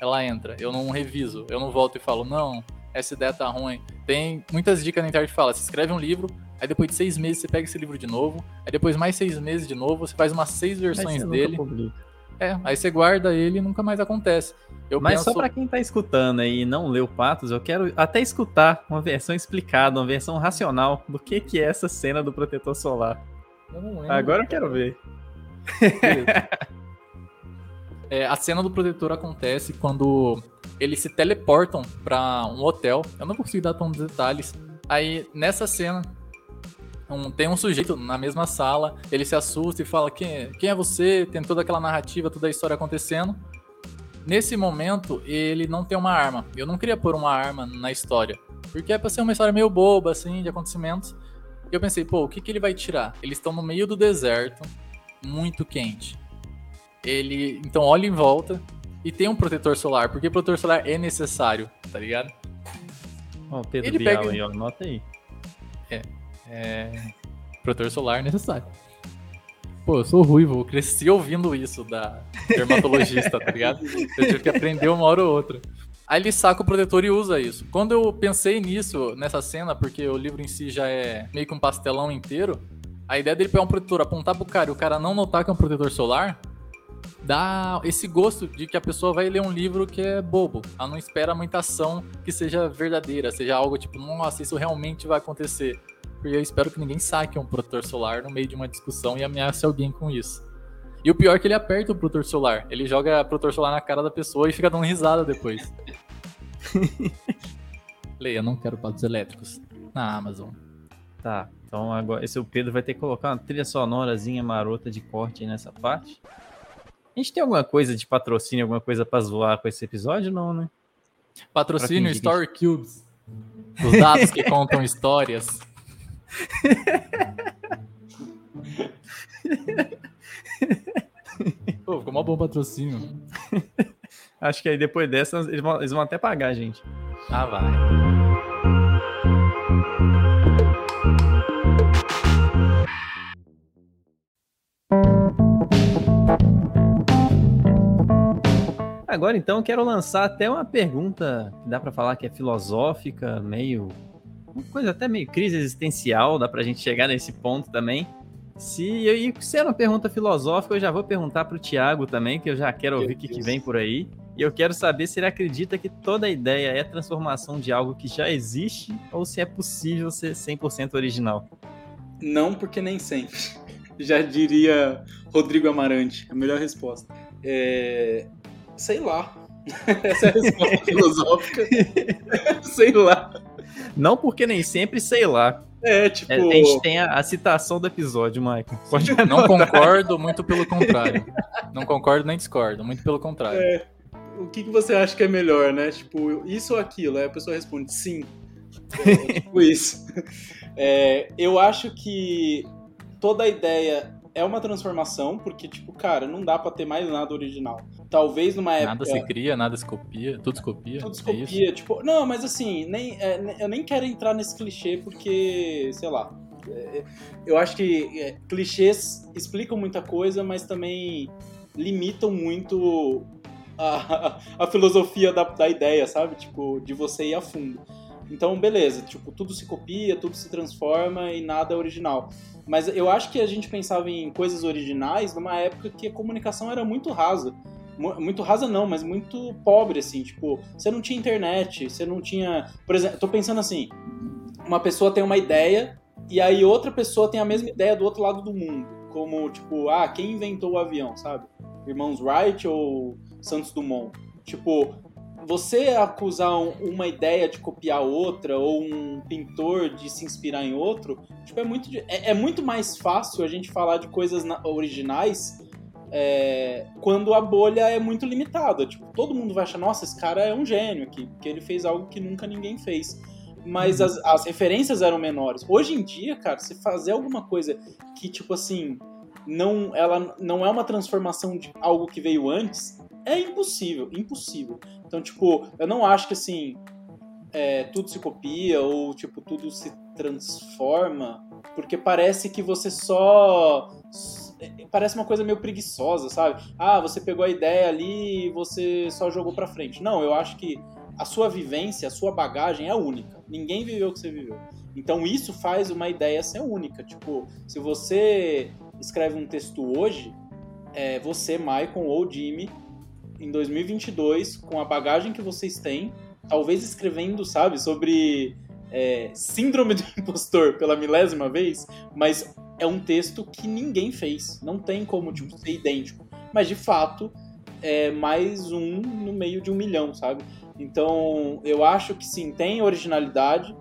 Ela entra, eu não reviso, eu não volto e falo, não, essa ideia tá ruim. Tem muitas dicas na internet que fala, você escreve um livro, aí depois de seis meses você pega esse livro de novo, aí depois mais seis meses de novo, você faz umas seis versões dele. publica. É, aí você guarda ele e nunca mais acontece. Eu Mas penso, só pra quem tá escutando aí e não leu Patos, eu quero até escutar uma versão explicada, uma versão racional do que que é essa cena do protetor solar. eu não lembro. Agora eu quero ver. [LAUGHS] É, a cena do protetor acontece quando eles se teleportam pra um hotel. Eu não conseguir dar tantos detalhes. Aí, nessa cena, um- tem um sujeito na mesma sala. Ele se assusta e fala: quem, quem é você? Tem toda aquela narrativa, toda a história acontecendo. Nesse momento, ele não tem uma arma. Eu não queria pôr uma arma na história. Porque é pra ser uma história meio boba, assim, de acontecimentos. E eu pensei, pô, o que, que ele vai tirar? Eles estão no meio do deserto, muito quente. Ele. Então olha em volta e tem um protetor solar, porque protetor solar é necessário, tá ligado? Ó, o Pedro Ele Bial pega- aí, ó, anota aí. É. Protetor solar necessário. Pô, eu sou ruivo, eu cresci ouvindo isso da dermatologista, tá ligado? Eu tive que aprender uma hora ou outra. Aí ele saca o protetor e usa isso. Quando eu pensei nisso, nessa cena, porque o livro em si já é meio que um pastelão inteiro, a ideia dele pegar um protetor, apontar pro cara e o cara não notar que é um protetor solar, dá esse gosto de que a pessoa vai ler um livro que é bobo. Ela não espera muita ação que seja verdadeira, seja algo tipo, nossa, isso realmente vai acontecer. Porque eu espero que ninguém saque um protetor solar no meio de uma discussão e ameace alguém com isso. E o pior é que ele aperta o protetor solar. Ele joga protetor solar na cara da pessoa e fica dando risada depois. [LAUGHS] Leia, não quero patos elétricos na Amazon. Tá, então agora esse o Pedro vai ter que colocar uma trilha sonorazinha marota de corte aí nessa parte. A gente tem alguma coisa de patrocínio, alguma coisa pra zoar com esse episódio? Não, né? Patrocínio Story Cubes. Os dados que contam histórias. [LAUGHS] Pô, ficou uma bom patrocínio. [LAUGHS] Acho que aí depois dessa eles vão, eles vão até pagar a gente. Ah, vai. Agora então eu quero lançar até uma pergunta que dá para falar que é filosófica, meio uma coisa até meio crise existencial, dá pra gente chegar nesse ponto também. Se, e se é uma pergunta filosófica, eu já vou perguntar pro Thiago também, que eu já quero ouvir o que, que, vem por aí. E eu quero saber se ele acredita que toda ideia é transformação de algo que já existe ou se é possível ser 100% original. Não, porque nem sempre. [LAUGHS] Já diria Rodrigo Amarante, a melhor resposta. É, Sei lá. [LAUGHS] Essa é a resposta [LAUGHS] filosófica. sei lá. Não porque nem sempre, sei lá. É, tipo. É, a gente tem a, a citação do episódio, Michael. Pode Não concordo, muito pelo contrário. Não concordo nem discordo, muito pelo contrário. É, o que, que você acha que é melhor, né? Tipo, isso ou aquilo? Aí a pessoa responde sim. É, [LAUGHS] tipo isso. É, eu acho que toda a ideia é uma transformação, porque, tipo, cara, não dá pra ter mais nada original. Talvez numa época. Nada se cria, nada se copia, tudo se copia. Tudo se copia, é tipo. Não, mas assim, nem, é, eu nem quero entrar nesse clichê porque, sei lá. É, eu acho que é, clichês explicam muita coisa, mas também limitam muito a, a, a filosofia da, da ideia, sabe? Tipo, de você ir a fundo. Então, beleza, tipo, tudo se copia, tudo se transforma e nada é original. Mas eu acho que a gente pensava em coisas originais numa época que a comunicação era muito rasa. Muito rasa não, mas muito pobre, assim. Tipo, você não tinha internet, você não tinha. Por exemplo, tô pensando assim: uma pessoa tem uma ideia e aí outra pessoa tem a mesma ideia do outro lado do mundo. Como, tipo, ah, quem inventou o avião, sabe? Irmãos Wright ou Santos Dumont? Tipo, você acusar uma ideia de copiar outra ou um pintor de se inspirar em outro, tipo, é muito, é, é muito mais fácil a gente falar de coisas originais é, quando a bolha é muito limitada. Tipo, todo mundo vai achar, nossa, esse cara é um gênio aqui, porque ele fez algo que nunca ninguém fez. Mas uhum. as, as referências eram menores. Hoje em dia, cara, você fazer alguma coisa que, tipo assim, não, ela não é uma transformação de algo que veio antes, é impossível, impossível. Então, tipo, eu não acho que assim é, tudo se copia ou tipo tudo se transforma, porque parece que você só parece uma coisa meio preguiçosa, sabe? Ah, você pegou a ideia ali e você só jogou para frente. Não, eu acho que a sua vivência, a sua bagagem é única. Ninguém viveu o que você viveu. Então isso faz uma ideia ser única. Tipo, se você escreve um texto hoje, é, você, Michael ou Jimmy, em 2022, com a bagagem que vocês têm, talvez escrevendo, sabe, sobre é, síndrome do [LAUGHS] impostor pela milésima vez, mas é um texto que ninguém fez. Não tem como tipo, ser idêntico. Mas de fato, é mais um no meio de um milhão, sabe? Então, eu acho que sim, tem originalidade.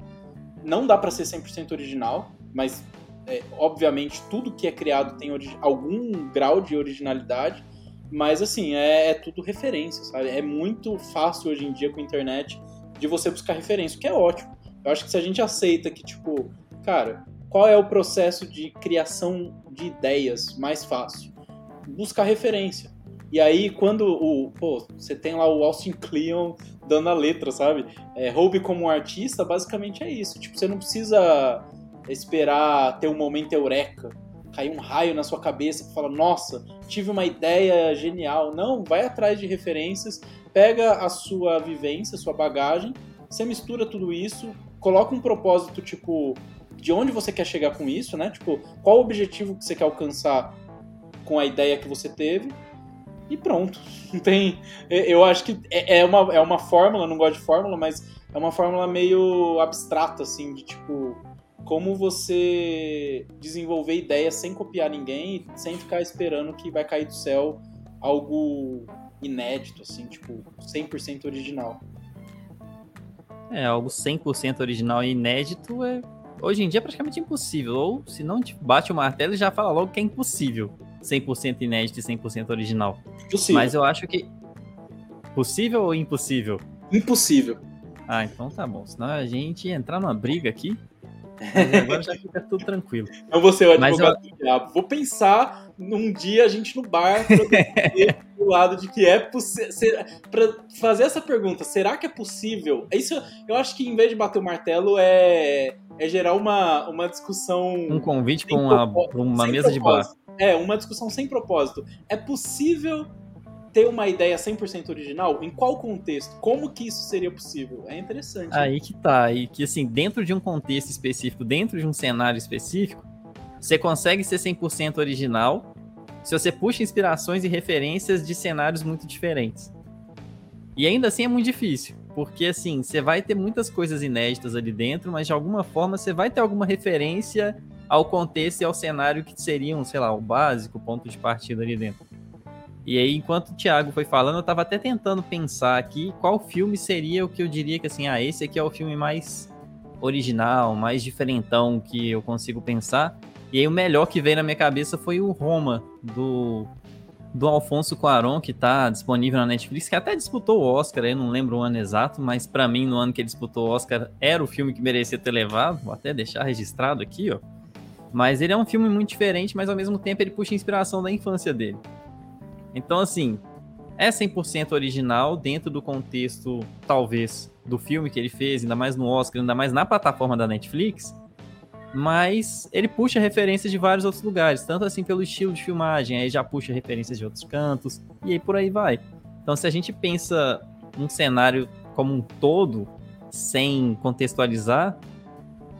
Não dá para ser 100% original, mas é, obviamente tudo que é criado tem algum grau de originalidade. Mas assim, é, é, tudo referência, sabe? É muito fácil hoje em dia com a internet de você buscar referência, o que é ótimo. Eu acho que se a gente aceita que, tipo, cara, qual é o processo de criação de ideias mais fácil? Buscar referência. E aí, quando o. Pô, você tem lá o Austin Kleon dando a letra, sabe? É, como um artista, basicamente é isso. Tipo, você não precisa esperar ter um momento eureka cair um raio na sua cabeça que fala, nossa, tive uma ideia genial. Não, vai atrás de referências, pega a sua vivência, a sua bagagem, você mistura tudo isso, coloca um propósito, tipo, de onde você quer chegar com isso, né? Tipo, qual o objetivo que você quer alcançar com a ideia que você teve e pronto. [LAUGHS] Tem, eu acho que é, é uma, é uma fórmula, não gosto de fórmula, mas é uma fórmula meio abstrata, assim, de tipo, como você desenvolver ideias sem copiar ninguém sem ficar esperando que vai cair do céu algo inédito, assim, tipo, 100% original. É, algo 100% original e inédito é hoje em dia é praticamente impossível. Ou se não bate o martelo e já fala logo que é impossível 100% inédito e 100% original. Possível. Mas eu acho que possível ou impossível? Impossível. Ah, então tá bom. Senão a gente entrar numa briga aqui. [LAUGHS] Agora já fica tudo tranquilo. Não vou ser o advogado eu... do diabo. Vou pensar num dia a gente no bar [LAUGHS] lado de que é possível. Pra fazer essa pergunta, será que é possível? Isso eu acho que em vez de bater o martelo é, é gerar uma, uma discussão. Um convite para uma, uma mesa de bar. É, uma discussão sem propósito. É possível ter uma ideia 100% original? Em qual contexto? Como que isso seria possível? É interessante. Aí que tá. E que, assim, dentro de um contexto específico, dentro de um cenário específico, você consegue ser 100% original se você puxa inspirações e referências de cenários muito diferentes. E ainda assim é muito difícil, porque assim, você vai ter muitas coisas inéditas ali dentro, mas de alguma forma você vai ter alguma referência ao contexto e ao cenário que seriam, sei lá, o básico, o ponto de partida ali dentro. E aí, enquanto o Thiago foi falando, eu tava até tentando pensar aqui qual filme seria o que eu diria que assim, ah, esse aqui é o filme mais original, mais diferentão que eu consigo pensar. E aí o melhor que veio na minha cabeça foi o Roma, do, do Alfonso Cuarón, que tá disponível na Netflix, que até disputou o Oscar, eu não lembro o ano exato, mas para mim, no ano que ele disputou o Oscar, era o filme que merecia ter levado, vou até deixar registrado aqui, ó. Mas ele é um filme muito diferente, mas ao mesmo tempo ele puxa inspiração da infância dele. Então, assim, é 100% original dentro do contexto, talvez, do filme que ele fez, ainda mais no Oscar, ainda mais na plataforma da Netflix, mas ele puxa referências de vários outros lugares, tanto assim pelo estilo de filmagem, aí já puxa referências de outros cantos, e aí por aí vai. Então, se a gente pensa um cenário como um todo, sem contextualizar,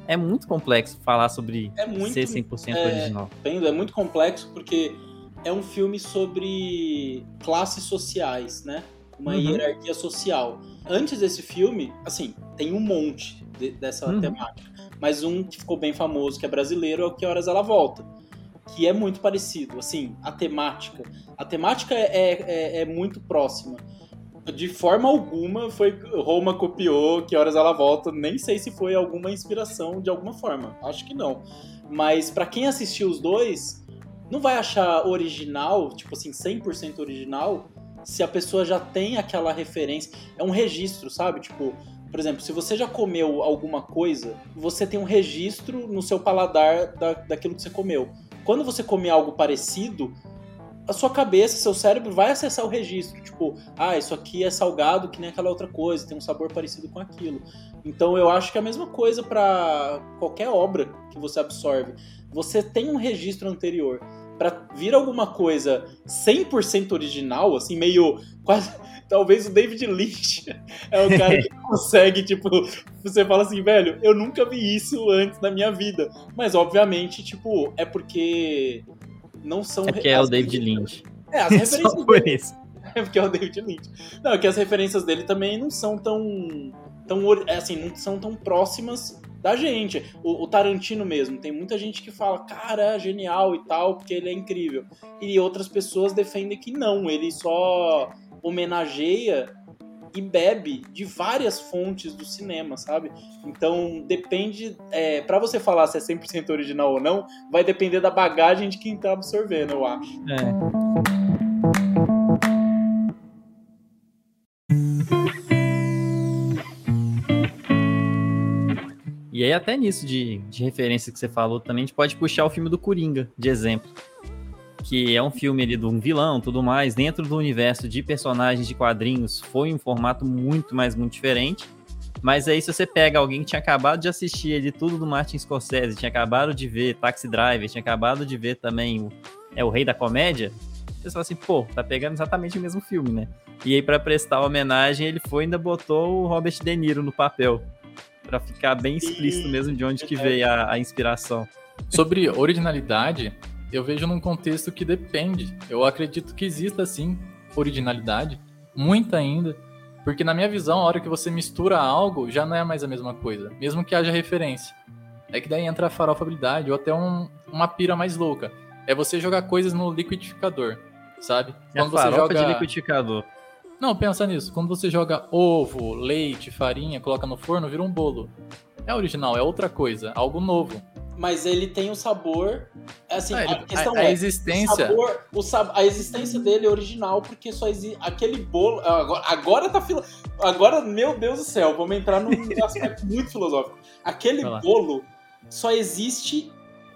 é muito complexo falar sobre é muito, ser 100% é, original. É muito complexo porque é um filme sobre classes sociais, né? Uma uhum. hierarquia social. Antes desse filme, assim, tem um monte de, dessa uhum. temática. Mas um que ficou bem famoso, que é brasileiro, é o Que Horas Ela Volta. Que é muito parecido, assim, a temática. A temática é, é, é muito próxima. De forma alguma, foi Roma copiou Que Horas Ela Volta. Nem sei se foi alguma inspiração de alguma forma. Acho que não. Mas para quem assistiu os dois, não vai achar original, tipo assim, 100% original, se a pessoa já tem aquela referência. É um registro, sabe? Tipo, por exemplo, se você já comeu alguma coisa, você tem um registro no seu paladar da, daquilo que você comeu. Quando você comer algo parecido, a sua cabeça, seu cérebro vai acessar o registro. Tipo, ah, isso aqui é salgado que nem aquela outra coisa, tem um sabor parecido com aquilo. Então eu acho que é a mesma coisa para qualquer obra que você absorve. Você tem um registro anterior. Para vir alguma coisa 100% original, assim, meio quase [LAUGHS] talvez o David Lynch [LAUGHS] é o cara que [LAUGHS] consegue, tipo, você fala assim, velho, eu nunca vi isso antes na minha vida. Mas, obviamente, tipo, é porque não são... É porque é o David Lynch. É, as referências Só por isso. É porque é o David Lynch. Não, é que as referências dele também não são tão... tão é assim, não são tão próximas da gente. O, o, Tarantino mesmo, tem muita gente que fala, cara, é genial e tal, porque ele é incrível. E outras pessoas defendem que não, ele só homenageia e bebe de várias fontes do cinema, sabe? Então depende, é, para você falar se é 100% original ou não, vai depender da bagagem de quem tá absorvendo, eu acho. É. E aí, até nisso de, de referência que você falou, também a gente pode puxar o filme do Coringa, de exemplo que é um filme ali de um vilão, tudo mais, dentro do universo de personagens de quadrinhos, foi um formato muito, mais muito diferente. Mas aí, se você pega alguém que tinha acabado de assistir ali tudo do Martin Scorsese, tinha acabado de ver Taxi Driver, tinha acabado de ver também o, é, o Rei da Comédia, você fala assim, pô, tá pegando exatamente o mesmo filme, né? E aí, para prestar homenagem, ele foi ainda botou o Robert De Niro no papel. Para ficar bem explícito mesmo de onde que veio a, a inspiração. Sobre originalidade, eu vejo num contexto que depende. Eu acredito que exista, sim, originalidade, muita ainda, porque na minha visão, a hora que você mistura algo, já não é mais a mesma coisa, mesmo que haja referência. É que daí entra a farofabilidade ou até um, uma pira mais louca. É você jogar coisas no liquidificador, sabe? É Quando você joga de liquidificador. Não, pensa nisso. Quando você joga ovo, leite, farinha, coloca no forno, vira um bolo. É original, é outra coisa, algo novo mas ele tem o sabor. Assim, ah, ele, a questão a, a é, existência. O sabor, o sab, a existência dele é original, porque só existe. Aquele bolo. Agora, agora tá. Filo, agora, meu Deus do céu, vamos entrar num [LAUGHS] aspecto muito filosófico. Aquele bolo só existe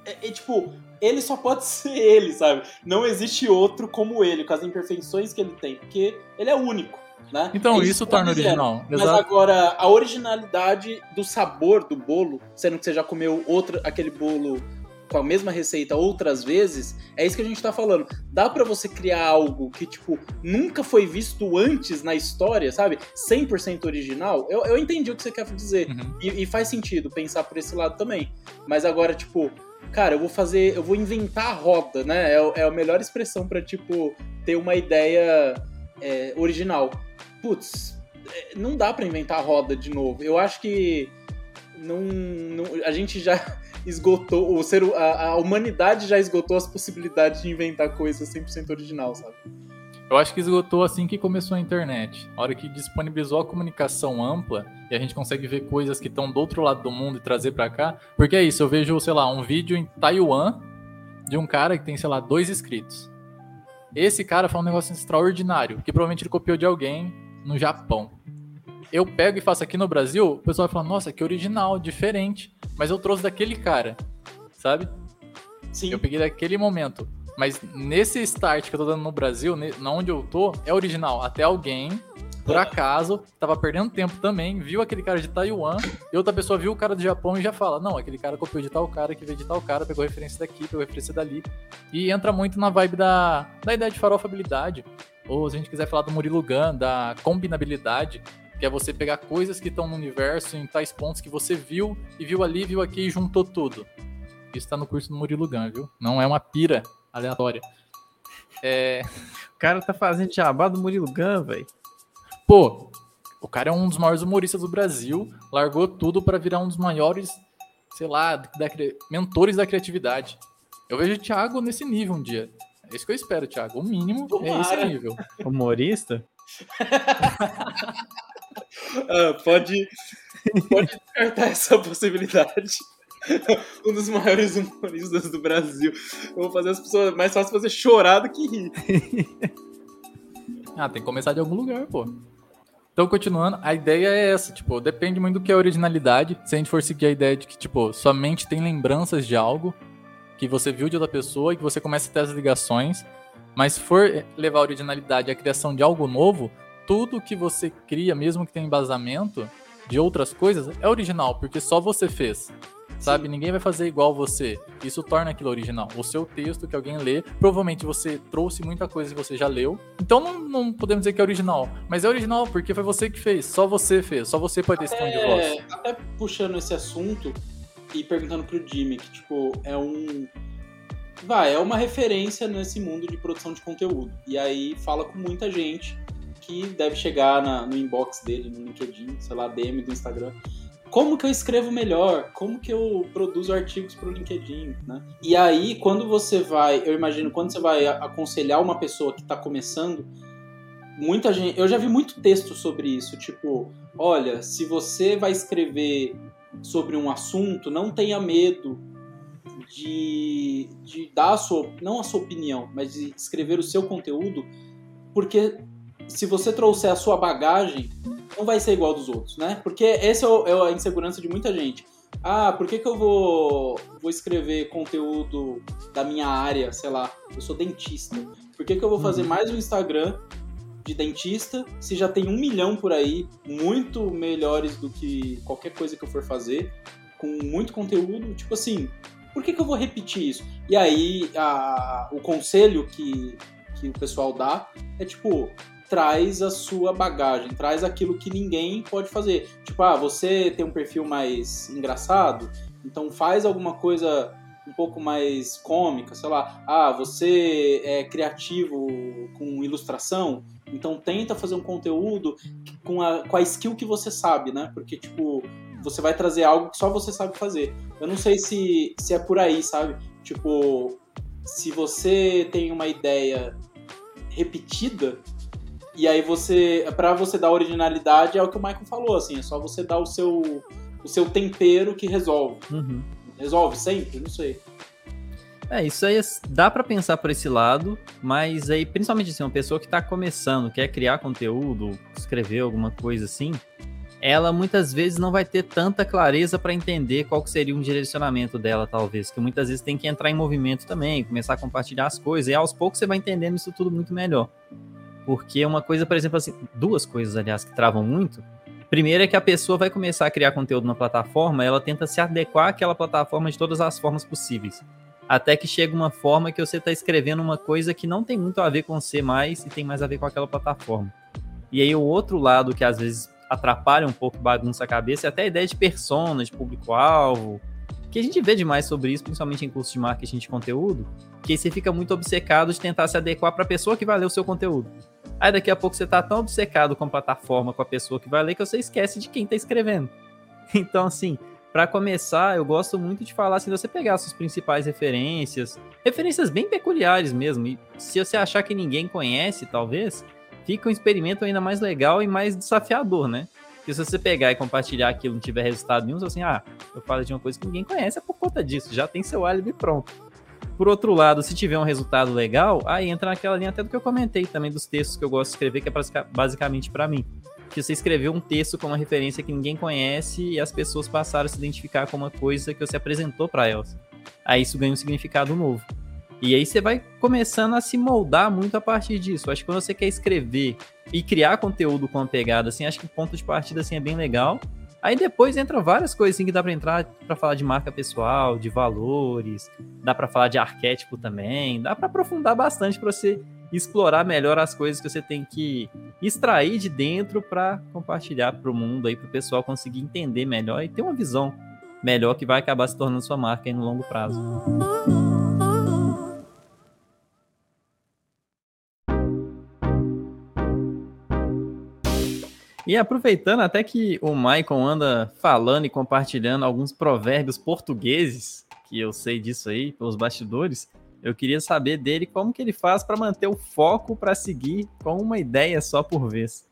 é, é, tipo, ele só pode [LAUGHS] ser ele, sabe? Não existe outro como ele, com as imperfeições que ele tem, porque ele é único. Né? Então, é isso, torna original. Mas Exato. agora, a originalidade do sabor do bolo, sendo que você já comeu outro, aquele bolo com a mesma receita outras vezes, é isso que a gente tá falando. Dá para você criar algo que, tipo, nunca foi visto antes na história, sabe? 100% original. Eu, eu entendi o que você quer dizer. Uhum. E, e faz sentido pensar por esse lado também. Mas agora, tipo, cara, eu vou fazer, eu vou inventar a roda, né? É, é a melhor expressão para tipo, ter uma ideia é, original. Putz, é, não dá para inventar a roda de novo. Eu acho que não, não, a gente já [LAUGHS] esgotou, o ser, a, a humanidade já esgotou as possibilidades de inventar coisas 100% original, sabe? Eu acho que esgotou assim que começou a internet. A hora que disponibilizou a comunicação ampla e a gente consegue ver coisas que estão do outro lado do mundo e trazer para cá. Porque é isso, eu vejo, sei lá, um vídeo em Taiwan de um cara que tem, sei lá, dois inscritos. Esse cara fala um negócio extraordinário, que provavelmente ele copiou de alguém no Japão. Eu pego e faço aqui no Brasil, o pessoal vai falar, nossa, que original, diferente. Mas eu trouxe daquele cara, sabe? Sim. Eu peguei daquele momento. Mas nesse start que eu tô dando no Brasil, na onde eu tô, é original. Até alguém, por acaso, tava perdendo tempo também, viu aquele cara de Taiwan, e outra pessoa viu o cara do Japão e já fala: Não, aquele cara copiou de tal cara, que veio de tal cara, pegou referência daqui, pegou referência dali. E entra muito na vibe da, da ideia de farofabilidade. Ou se a gente quiser falar do Murilo Gun, da combinabilidade, que é você pegar coisas que estão no universo em tais pontos que você viu e viu ali, viu aqui e juntou tudo. Isso tá no curso do Murilo Gun, viu? Não é uma pira aleatória. É... O cara tá fazendo jabá do Murilo Gun, velho. Pô, o cara é um dos maiores humoristas do Brasil, largou tudo para virar um dos maiores, sei lá, da, mentores da criatividade. Eu vejo o Thiago nesse nível um dia. É isso que eu espero, Thiago. O mínimo Tomara. é esse nível. Humorista? [LAUGHS] ah, pode, pode descartar essa possibilidade. [LAUGHS] um dos maiores humoristas do Brasil. Eu vou fazer as pessoas mais fácil fazer chorar do que rir. [LAUGHS] ah, tem que começar de algum lugar, pô. Então, continuando, a ideia é essa, tipo, depende muito do que é originalidade. Se a gente for seguir a ideia de que, tipo, sua mente tem lembranças de algo que você viu de outra pessoa e que você começa a ter as ligações. Mas se for levar a originalidade à criação de algo novo, tudo que você cria, mesmo que tenha embasamento de outras coisas, é original, porque só você fez sabe? Ninguém vai fazer igual você. Isso torna aquilo original. O seu texto que alguém lê, provavelmente você trouxe muita coisa que você já leu. Então não, não podemos dizer que é original, mas é original porque foi você que fez, só você fez, só você pode ter esse tom de voz. Até puxando esse assunto e perguntando pro Jimmy, que tipo, é um vai, é uma referência nesse mundo de produção de conteúdo. E aí fala com muita gente que deve chegar na, no inbox dele, no LinkedIn, sei lá, DM do Instagram como que eu escrevo melhor, como que eu produzo artigos para o LinkedIn, né? E aí, quando você vai, eu imagino, quando você vai aconselhar uma pessoa que está começando, muita gente, eu já vi muito texto sobre isso, tipo, olha, se você vai escrever sobre um assunto, não tenha medo de, de dar a sua, não a sua opinião, mas de escrever o seu conteúdo, porque se você trouxer a sua bagagem, não vai ser igual dos outros, né? Porque essa é, é a insegurança de muita gente. Ah, por que, que eu vou, vou escrever conteúdo da minha área, sei lá, eu sou dentista. Por que, que eu vou fazer uhum. mais um Instagram de dentista se já tem um milhão por aí, muito melhores do que qualquer coisa que eu for fazer, com muito conteúdo? Tipo assim, por que, que eu vou repetir isso? E aí, a, o conselho que, que o pessoal dá é tipo, traz a sua bagagem, traz aquilo que ninguém pode fazer. Tipo, ah, você tem um perfil mais engraçado, então faz alguma coisa um pouco mais cômica, sei lá. Ah, você é criativo com ilustração, então tenta fazer um conteúdo com a, com a skill que você sabe, né? Porque, tipo, você vai trazer algo que só você sabe fazer. Eu não sei se, se é por aí, sabe? Tipo, se você tem uma ideia repetida, e aí você, para você dar originalidade, é o que o Michael falou, assim, é só você dar o seu, o seu tempero que resolve. Uhum. Resolve sempre? Não sei. É, isso aí dá para pensar por esse lado, mas aí, principalmente assim, uma pessoa que tá começando, quer criar conteúdo, escrever alguma coisa assim, ela muitas vezes não vai ter tanta clareza para entender qual que seria um direcionamento dela, talvez. Que muitas vezes tem que entrar em movimento também, começar a compartilhar as coisas, e aos poucos você vai entendendo isso tudo muito melhor. Porque uma coisa, por exemplo, assim, duas coisas, aliás, que travam muito. Primeiro é que a pessoa vai começar a criar conteúdo na plataforma, ela tenta se adequar àquela plataforma de todas as formas possíveis. Até que chega uma forma que você está escrevendo uma coisa que não tem muito a ver com você mais e tem mais a ver com aquela plataforma. E aí o outro lado que às vezes atrapalha um pouco, bagunça a cabeça, e até a ideia de persona, de público-alvo, que a gente vê demais sobre isso, principalmente em cursos de marketing de conteúdo, que aí você fica muito obcecado de tentar se adequar para a pessoa que vai ler o seu conteúdo. Aí daqui a pouco você tá tão obcecado com a plataforma, com a pessoa que vai ler, que você esquece de quem tá escrevendo. [LAUGHS] Então, assim, para começar, eu gosto muito de falar assim, você pegar suas principais referências, referências bem peculiares mesmo. E se você achar que ninguém conhece, talvez, fica um experimento ainda mais legal e mais desafiador, né? Porque se você pegar e compartilhar aquilo não tiver resultado nenhum, você assim, ah, eu falo de uma coisa que ninguém conhece, é por conta disso, já tem seu álibi pronto. Por outro lado, se tiver um resultado legal, aí entra naquela linha até do que eu comentei também dos textos que eu gosto de escrever, que é basicamente para mim. Que você escreveu um texto com uma referência que ninguém conhece e as pessoas passaram a se identificar com uma coisa que você apresentou para elas. Aí isso ganha um significado novo. E aí você vai começando a se moldar muito a partir disso. Acho que quando você quer escrever e criar conteúdo com a pegada, assim, acho que o ponto de partida assim, é bem legal. Aí depois entra várias coisas assim, que dá para entrar para falar de marca pessoal, de valores, dá para falar de arquétipo também, dá para aprofundar bastante para você explorar melhor as coisas que você tem que extrair de dentro para compartilhar para o mundo aí para o pessoal conseguir entender melhor e ter uma visão melhor que vai acabar se tornando sua marca aí no longo prazo. E aproveitando até que o Michael anda falando e compartilhando alguns provérbios portugueses, que eu sei disso aí pelos bastidores, eu queria saber dele como que ele faz para manter o foco para seguir com uma ideia só por vez.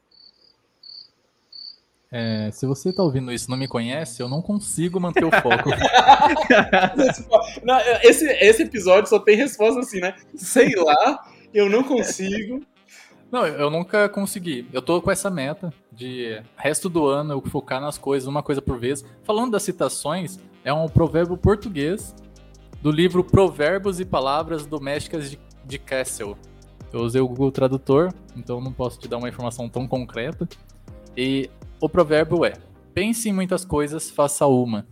É, se você está ouvindo isso e não me conhece, eu não consigo manter o foco. [LAUGHS] não, esse, esse episódio só tem resposta assim, né? Sei lá, eu não consigo. Não, eu nunca consegui. Eu tô com essa meta de resto do ano eu focar nas coisas, uma coisa por vez. Falando das citações, é um provérbio português do livro Provérbios e Palavras Domésticas de, de Castle. Eu usei o Google Tradutor, então não posso te dar uma informação tão concreta. E o provérbio é: pense em muitas coisas, faça uma.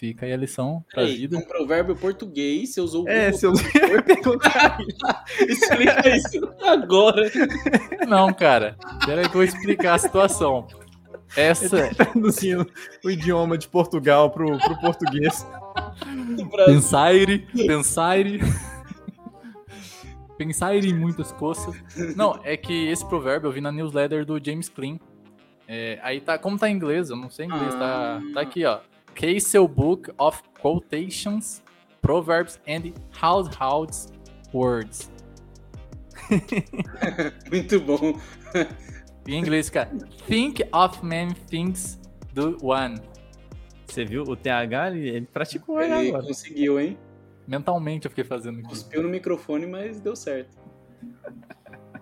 Fica aí a lição pra Ei, vida. Um provérbio português, você usou o É, se eu [LAUGHS] perguntar Explica isso agora. [LAUGHS] Não, cara. Peraí que eu vou explicar a situação. Essa. Tá traduzindo o idioma de Portugal pro, pro português. Pensaire, pensaire. Pensaire em muitas coisas. Não, é que esse provérbio eu vi na newsletter do James Clean. É, aí tá, como tá em inglês, eu não sei inglês, tá, tá aqui, ó. Castle Book of Quotations, Proverbs and Household Words. [LAUGHS] Muito bom. Em inglês, cara. Think of many things, do one. Você viu? O TH, ele, ele praticou ele agora. conseguiu, hein? Mentalmente eu fiquei fazendo. Cuspiu no microfone, mas deu certo.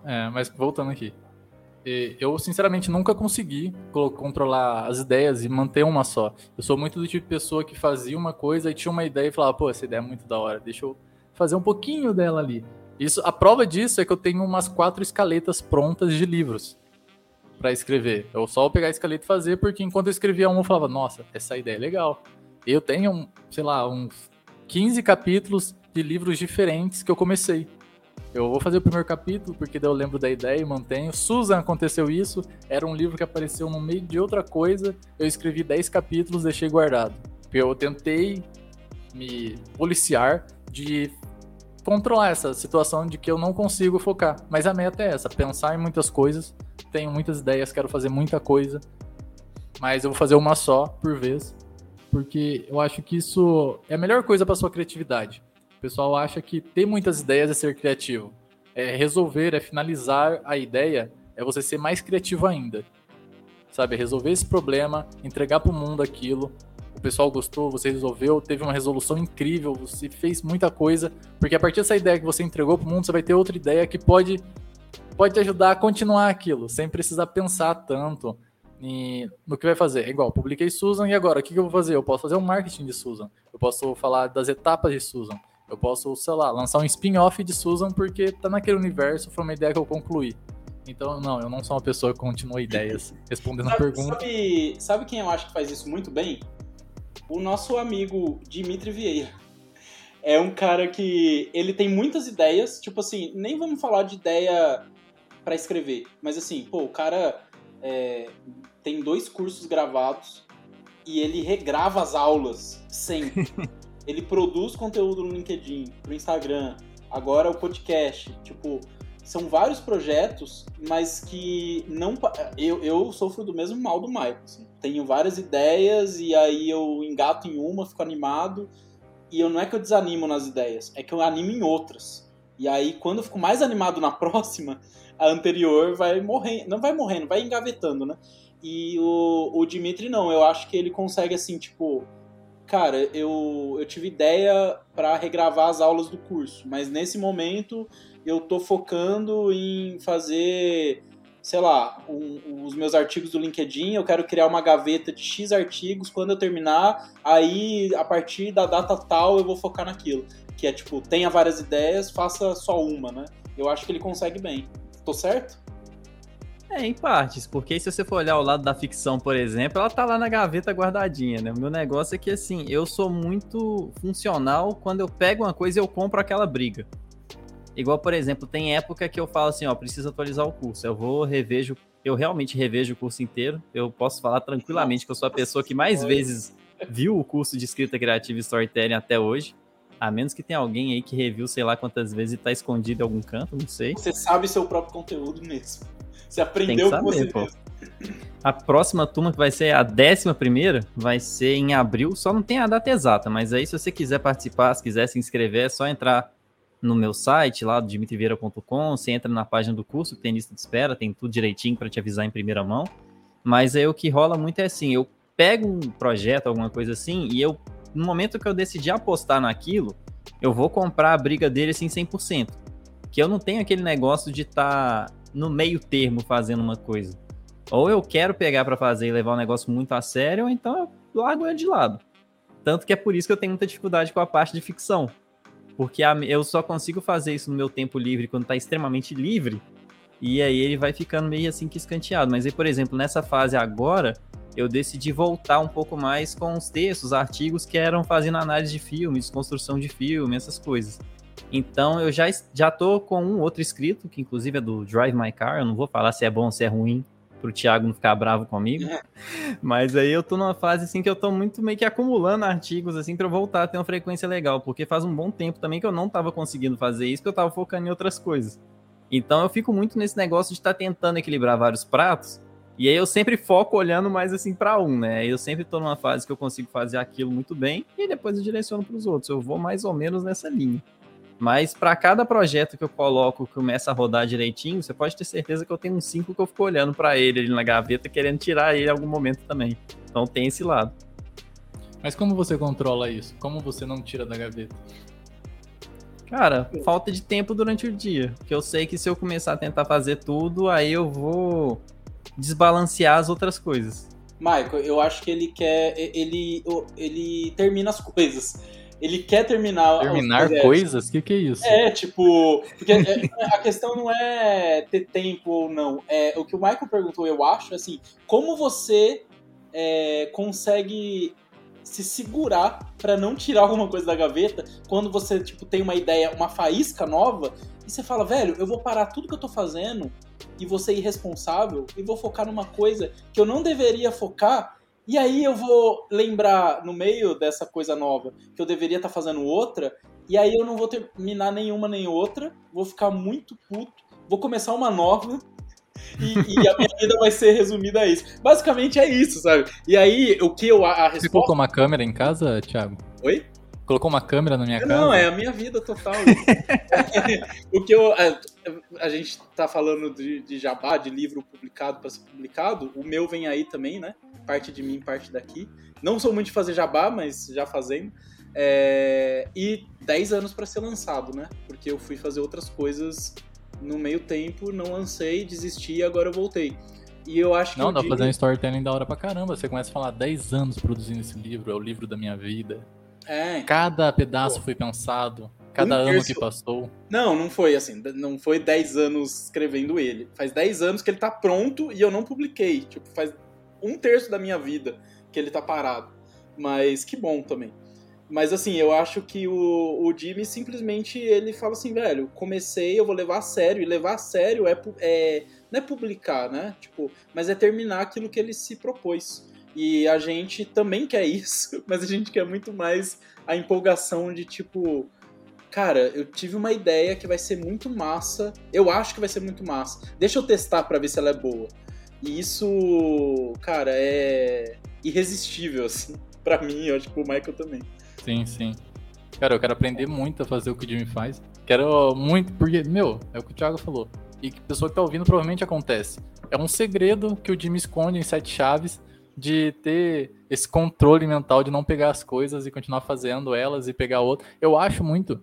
É, mas voltando aqui eu sinceramente nunca consegui controlar as ideias e manter uma só. Eu sou muito do tipo de pessoa que fazia uma coisa e tinha uma ideia e falava, pô, essa ideia é muito da hora, deixa eu fazer um pouquinho dela ali. Isso, a prova disso é que eu tenho umas quatro escaletas prontas de livros para escrever. Eu só vou pegar a escaleta e fazer, porque enquanto eu escrevia uma, eu falava, nossa, essa ideia é legal. Eu tenho, sei lá, uns 15 capítulos de livros diferentes que eu comecei. Eu vou fazer o primeiro capítulo, porque daí eu lembro da ideia e mantenho. Susan aconteceu isso, era um livro que apareceu no meio de outra coisa. Eu escrevi 10 capítulos, deixei guardado. Eu tentei me policiar de controlar essa situação de que eu não consigo focar. Mas a meta é essa: pensar em muitas coisas. Tenho muitas ideias, quero fazer muita coisa. Mas eu vou fazer uma só por vez. Porque eu acho que isso é a melhor coisa para sua criatividade. O pessoal acha que ter muitas ideias é ser criativo. É resolver, é finalizar a ideia, é você ser mais criativo ainda. Sabe, resolver esse problema, entregar para o mundo aquilo. O pessoal gostou, você resolveu, teve uma resolução incrível, você fez muita coisa, porque a partir dessa ideia que você entregou para o mundo, você vai ter outra ideia que pode pode te ajudar a continuar aquilo, sem precisar pensar tanto. em- no que vai fazer. É igual, publiquei Susan e agora, o que, que eu vou fazer? Eu posso fazer um marketing de Susan. Eu posso falar das etapas de Susan. Eu posso, sei lá, lançar um spin-off de Susan porque tá naquele universo, foi uma ideia que eu concluí. Então, não, eu não sou uma pessoa que continua ideias. [LAUGHS] Respondendo a Sabe, pergunta. sabe, sabe quem eu acho que faz isso muito bem? O nosso amigo Dimitri Vieira. É um cara que ele tem muitas ideias, tipo assim, nem vamos falar de ideia pra escrever, mas assim, pô, o cara é, tem dois cursos gravados e ele regrava as aulas sempre. [LAUGHS] ele produz conteúdo no LinkedIn, pro Instagram, agora o podcast, tipo, são vários projetos, mas que não. Eu, eu sofro do mesmo mal do Michael. assim. Tenho várias ideias e aí eu engato em uma, fico animado. E eu não é que eu desanimo nas ideias, é que eu animo em outras. E aí, quando eu fico mais animado na [LAUGHS] próxima, a anterior vai morrendo. Não vai morrendo, vai engavetando, né? E o, o Dimitri não, eu acho que ele consegue assim, tipo. Cara, eu, eu tive ideia para regravar as aulas do curso, mas nesse momento eu tô focando em fazer, sei lá, um- os meus artigos do LinkedIn, eu quero criar uma gaveta de X artigos, quando eu terminar, aí a partir da data tal eu vou focar naquilo. Que é tipo, tenha várias ideias, faça só uma, né? Eu acho que ele consegue bem. Tô certo? É, em partes, porque se você for olhar o lado da ficção, por exemplo, ela tá lá na gaveta guardadinha, né? O meu negócio é que, assim, eu sou muito funcional quando eu pego uma coisa e eu compro aquela briga. Igual, por exemplo, tem época que eu falo assim, ó, preciso atualizar o curso. Eu vou, revejo, eu realmente revejo o curso inteiro. Eu posso falar tranquilamente que eu sou a pessoa que mais vezes viu o curso de escrita criativa e storytelling até hoje. A menos que tenha alguém aí que reviu sei lá quantas vezes e tá escondido em algum canto, não sei. Você sabe seu próprio conteúdo mesmo. Você aprendeu com você pô. mesmo. A próxima turma, que vai ser a décima primeira, vai ser em abril, só não tem a data exata, mas aí se você quiser participar, se quiser se inscrever, é só entrar no meu site lá do dimitriveira.com, você entra na página do curso, tem lista de espera, tem tudo direitinho para te avisar em primeira mão. Mas aí o que rola muito é assim, eu pego um projeto, alguma coisa assim, e eu, no momento que eu decidi apostar naquilo, eu vou comprar a briga dele assim 100%. Que eu não tenho aquele negócio de estar no meio termo fazendo uma coisa. Ou eu quero pegar pra fazer e levar um negócio muito a sério, ou então eu largo ele de lado. Tanto que é por isso que eu tenho muita dificuldade com a parte de ficção. Porque a- eu só consigo fazer isso no meu tempo livre quando tá extremamente livre. E aí ele vai ficando meio assim que escanteado. Mas aí, por exemplo, nessa fase agora, eu decidi voltar um pouco mais com os textos, artigos que eram fazendo análise de filme, desconstrução de filme, essas coisas. Então eu já, já tô com um outro escrito, que inclusive é do Drive My Car. Eu não vou falar se é bom ou se é ruim, pro Thiago não ficar bravo comigo. [LAUGHS] Mas aí eu tô numa fase assim que eu tô muito meio que acumulando artigos assim para voltar a ter uma frequência legal, porque faz um bom tempo também que eu não tava conseguindo fazer isso, que eu tava focando em outras coisas. Então eu fico muito nesse negócio de estar tentando equilibrar vários pratos, e aí eu sempre foco olhando mais assim para um, né? Eu sempre tô numa fase que eu consigo fazer aquilo muito bem e depois eu direciono para os outros. Eu vou mais ou menos nessa linha. Mas para cada projeto que eu coloco que começa a rodar direitinho, você pode ter certeza que eu tenho uns cinco que eu fico olhando para ele ali na gaveta, querendo tirar ele em algum momento também. Então tem esse lado. Mas como você controla isso? Como você não tira da gaveta? Cara, falta de tempo durante o dia. Porque eu sei que se eu começar a tentar fazer tudo, aí eu vou desbalancear as outras coisas. Michael, eu acho que ele quer. Ele, ele termina as coisas. Ele quer terminar. Terminar coisas? O que, que é isso? É, tipo. Porque é, a questão não é ter tempo ou não. É, o que o Michael perguntou, eu acho, é assim, como você é, consegue se segurar pra não tirar alguma coisa da gaveta quando você, tipo, tem uma ideia, uma faísca nova, e você fala, velho, eu vou parar tudo que eu tô fazendo e vou ser irresponsável e vou focar numa coisa que eu não deveria focar. E aí eu vou lembrar no meio dessa coisa nova que eu deveria estar fazendo outra, e aí eu não vou terminar nenhuma nem outra, vou ficar muito puto, vou começar uma nova. E, e a minha vida vai ser resumida a isso. Basicamente é isso, sabe? E aí, o que eu. A, a Você resposta. colocou uma câmera em casa, Thiago? Oi? Colocou uma câmera na minha casa? Não, é a minha vida total. [LAUGHS] o que eu. A, a gente tá falando de, de jabá, de livro publicado para ser publicado. O meu vem aí também, né? Parte de mim, parte daqui. Não sou muito de fazer jabá, mas já fazendo. É, e 10 anos para ser lançado, né? Porque eu fui fazer outras coisas no meio tempo, não lancei, desisti e agora eu voltei. E eu acho que. Não, dá pra fazer um storytelling da hora pra caramba. Você começa a falar 10 anos produzindo esse livro, é o livro da minha vida. É. Cada pedaço foi pensado, cada Um ano terço- que passou. Não, não foi assim. Não foi 10 anos escrevendo ele. Faz 10 anos que ele tá pronto e eu não publiquei. Tipo, faz um terço da minha vida que ele tá parado. Mas que bom também. Mas assim, eu acho que o, o Jimmy simplesmente ele fala assim, velho, comecei, eu vou levar a sério. E levar a sério é, é não é publicar, né? Tipo, mas é terminar aquilo que ele se propôs. E a gente também quer isso, [LAUGHS] mas a gente quer muito mais a empolgação de tipo, cara, eu tive uma ideia que vai ser muito massa. Eu acho que vai ser muito massa. Deixa eu testar pra ver se ela é boa. E isso, cara, é irresistível assim. [LAUGHS] Pra mim, eu acho que pro Michael também. Sim, sim. Cara, eu quero aprender muito a fazer o que o Jimmy faz. Quero muito, porque, meu, é o que o Thiago falou. E que pessoa que tá ouvindo provavelmente acontece. É um segredo que o Jimmy esconde em sete chaves de ter esse controle mental de não pegar as coisas e continuar fazendo elas e pegar outra. Eu acho muito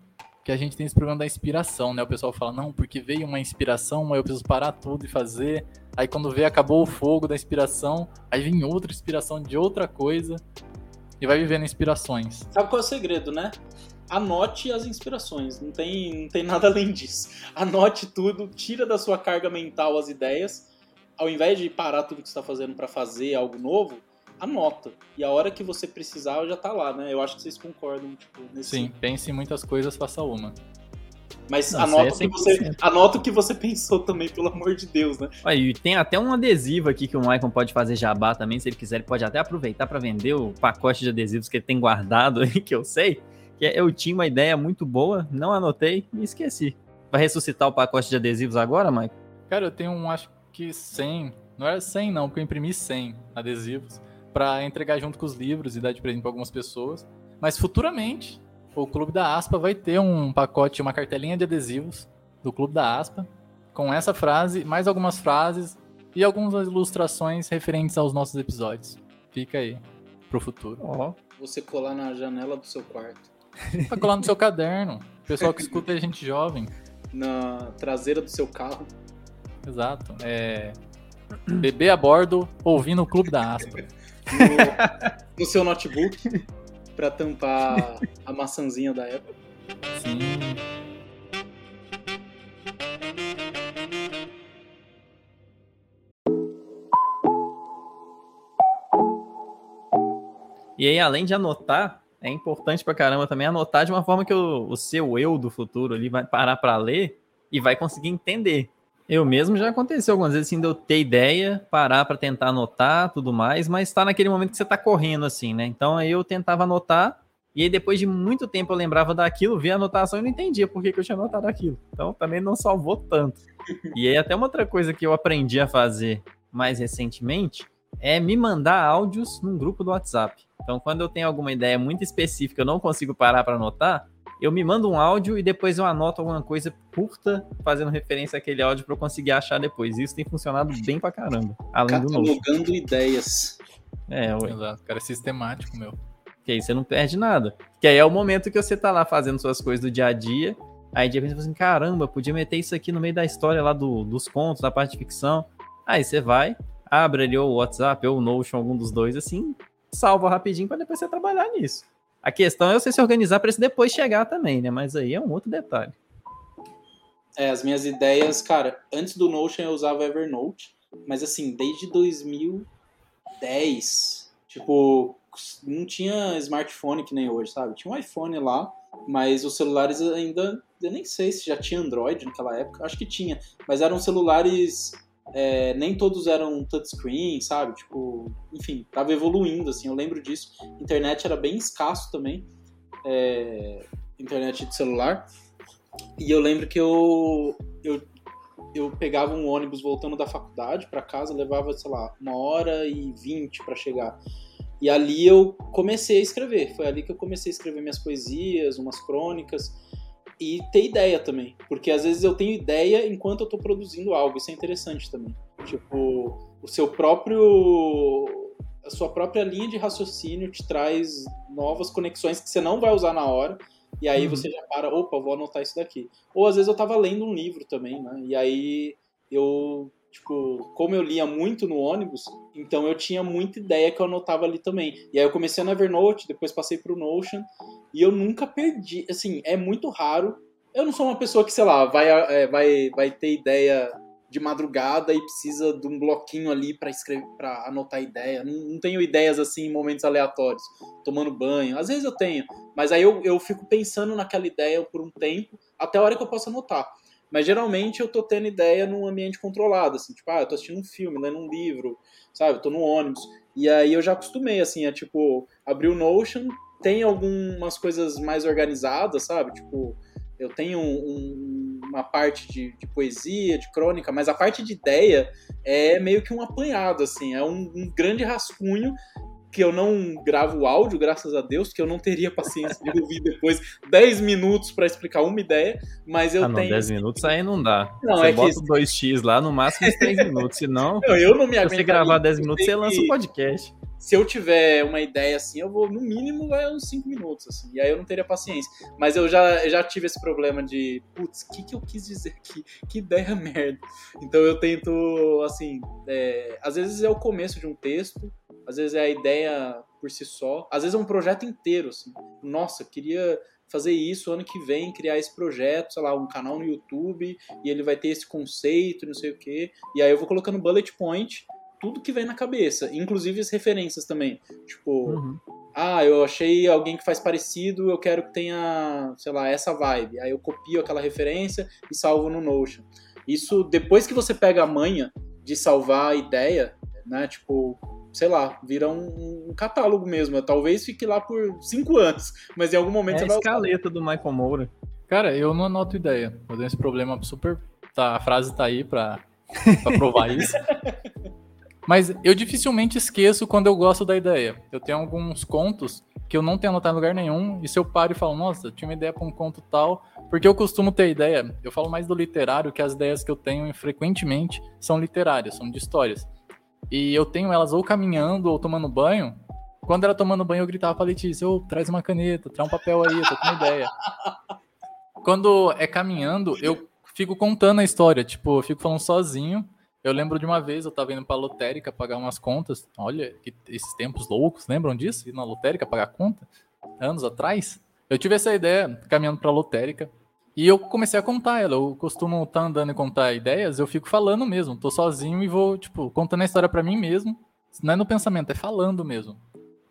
que a gente tem esse problema da inspiração, né? O pessoal fala, não, porque veio uma inspiração, mas eu preciso parar tudo e fazer. Aí quando vê, acabou o fogo da inspiração, aí vem outra inspiração de outra coisa e vai vivendo inspirações. Sabe qual é o segredo, né? Anote as inspirações, não tem, não tem nada além disso. Anote tudo, tira da sua carga mental as ideias. Ao invés de parar tudo que você está fazendo para fazer algo novo, anota. E a hora que você precisar já tá lá, né? Eu acho que vocês concordam, tipo, nesse Sim, pense em muitas coisas, faça uma. Mas Não, anota, o isso aí que é você, 100%. anota o que você pensou também, pelo amor de Deus, né? Olha, e tem até um adesivo aqui que o Maicon pode fazer jabá também, se ele quiser. Ele pode até aproveitar para vender o pacote de adesivos que ele tem guardado aí, [LAUGHS] que eu sei. Que é, eu tinha uma ideia muito boa, não anotei e esqueci. Vai ressuscitar o pacote de adesivos agora, Maicon? Cara, eu tenho um, acho que 100. Não era 100, não, porque eu imprimi 100 adesivos pra entregar junto com os livros e dar de presente pra algumas pessoas. Mas futuramente, o Clube da Aspa vai ter um pacote, uma cartelinha de adesivos do Clube da Aspa com essa frase, mais algumas frases e algumas ilustrações referentes aos nossos episódios. Fica aí pro futuro. Ó, Você colar na janela do seu quarto, [LAUGHS] Pra colar no seu caderno. O pessoal que escuta é gente jovem. na traseira do seu carro. Exato. É. Bebê a bordo, ouvindo o Clube da Aspa. [LAUGHS] no, no seu notebook pra tampar a maçãzinha da Apple. Sim. E aí, além de anotar, é importante pra caramba também anotar de uma forma que o, o seu eu do futuro ali vai parar pra ler e vai conseguir entender. Eu mesmo já aconteceu algumas vezes assim, de eu ter ideia, parar pra tentar anotar, tudo mais, mas tá naquele momento que você tá correndo assim, né? Então aí eu tentava anotar e aí depois de muito tempo eu lembrava daquilo, via a anotação e não entendia por que, que eu tinha anotado aquilo. Então também não salvou tanto. E aí até uma outra coisa que eu aprendi a fazer mais recentemente é me mandar áudios num grupo do WhatsApp. Então, quando eu tenho alguma ideia muito específica, eu não consigo parar para anotar, eu me mando um áudio e depois eu anoto alguma coisa curta, fazendo referência àquele áudio para eu conseguir achar depois. Isso tem funcionado bem pra caramba. Além do novo. Catalogando ideias. É, ué. Exato. Cara, é sistemático, meu. Que aí você não perde nada. Que aí é o momento que você tá lá fazendo suas coisas do dia a dia. Aí de repente você fala assim, caramba, podia meter isso aqui no meio da história lá do- dos contos, da parte de ficção. Aí você vai, abre ali ou o WhatsApp ou o Notion, algum dos dois, assim, salva rapidinho para depois você trabalhar nisso. A questão é você se organizar para isso depois chegar também, né? Mas aí é um outro detalhe. É, as minhas ideias, cara, antes do Notion eu usava Evernote, mas assim, desde 2010, tipo, não tinha smartphone que nem hoje, sabe? Tinha um iPhone lá, mas os celulares ainda, eu nem sei se já tinha Android naquela época, acho que tinha, mas eram celulares, é, nem todos eram touchscreen, sabe? Tipo, enfim, tava evoluindo, assim, eu lembro disso. Internet era bem escasso também, é, internet de celular. E eu lembro que eu, eu, eu pegava um ônibus voltando da faculdade para casa, levava, sei lá, uma hora e vinte para chegar. E ali eu comecei a escrever. Foi ali que eu comecei a escrever minhas poesias, umas crônicas e ter ideia também. Porque às vezes eu tenho ideia enquanto eu tô produzindo algo. Isso é interessante também. Tipo, o seu próprio. A sua própria linha de raciocínio te traz novas conexões que você não vai usar na hora. E aí Uhum. você já para, opa, vou anotar isso daqui. Ou às vezes eu tava lendo um livro também, né? E aí eu tipo, como eu lia muito no ônibus, então eu tinha muita ideia que eu anotava ali também. E aí eu comecei no Evernote, depois passei pro Notion, e eu nunca perdi. Assim, é muito raro. Eu não sou uma pessoa que, sei lá, vai, é, vai, vai ter ideia de madrugada e precisa de um bloquinho ali para escrever, para anotar ideia. Não, não, tenho ideias assim em momentos aleatórios, tomando banho. Às vezes eu tenho, mas aí eu, eu fico pensando naquela ideia por um tempo, até a hora que eu possa anotar. Mas geralmente eu tô tendo ideia num ambiente controlado, assim, tipo, ah, eu tô assistindo um filme, lendo um livro, sabe? Eu tô no ônibus. E aí eu já acostumei, assim, a tipo, abrir o Notion, tem algumas coisas mais organizadas, sabe? Tipo, eu tenho um, uma parte de, de, poesia, de crônica, mas a parte de ideia é meio que um apanhado, assim, é um, um grande rascunho que eu não gravo áudio, graças a Deus, que eu não teria paciência de ouvir depois 10 minutos para explicar uma ideia, mas eu ah, não, tenho. 10 minutos aí não dá. Não, você é bota que... 2x lá, no máximo uns 3 minutos, senão. Não, eu não me Se você gravar 10 minutos, você lança o um podcast se eu tiver uma ideia assim, eu vou, no mínimo, vai uns 5 minutos, assim, e aí eu não teria paciência. Mas eu já, já tive esse problema de, putz, o que, que eu quis dizer aqui? Que ideia [LAUGHS] merda. Então eu tento, assim, é, às vezes é o começo de um texto, às vezes é a ideia por si só, às vezes é um projeto inteiro, assim. Nossa, queria fazer isso ano que vem, criar esse projeto, sei lá, um canal no YouTube, e ele vai ter esse conceito, não sei o quê. E aí eu vou colocando bullet point tudo que vem na cabeça, inclusive as referências também. Tipo, uhum. ah, eu achei alguém que faz parecido, eu quero que tenha, sei lá, essa vibe. Aí eu copio aquela referência e salvo no Notion. Isso, depois que você pega a manha de salvar a ideia, né, tipo, sei lá, vira um, um catálogo mesmo. Talvez fique lá por cinco [LAUGHS] anos, mas em algum momento é você vai. a escaleta do Michael Moura. Cara, eu não anoto ideia. Eu tenho esse problema super. Tá, a frase tá aí pra, pra provar [LAUGHS] isso. Mas eu dificilmente esqueço quando eu gosto da ideia. Eu tenho alguns contos que eu não tenho anotado em lugar nenhum, e se eu paro e falo, nossa, tinha uma ideia para um conto tal, porque eu costumo ter ideia, eu falo mais do literário, que as ideias que eu tenho frequentemente são literárias, são de histórias. E eu tenho elas ou caminhando ou tomando banho. Quando era tomando banho, eu gritava pra Letícia, ô, oh, traz uma caneta, traz um papel aí, eu tô com uma ideia. Quando é caminhando, eu fico contando a história, tipo, eu fico falando sozinho, eu lembro de uma vez, eu tava indo pra lotérica pagar umas contas. Olha, que, esses tempos loucos, lembram disso? Ir na lotérica pagar conta? Anos atrás. Eu tive essa ideia caminhando pra lotérica. E eu comecei a contar ela. Eu costumo estar tá andando e contar ideias, eu fico falando mesmo. Tô sozinho e vou, tipo, contando a história para mim mesmo. Não é no pensamento, é falando mesmo.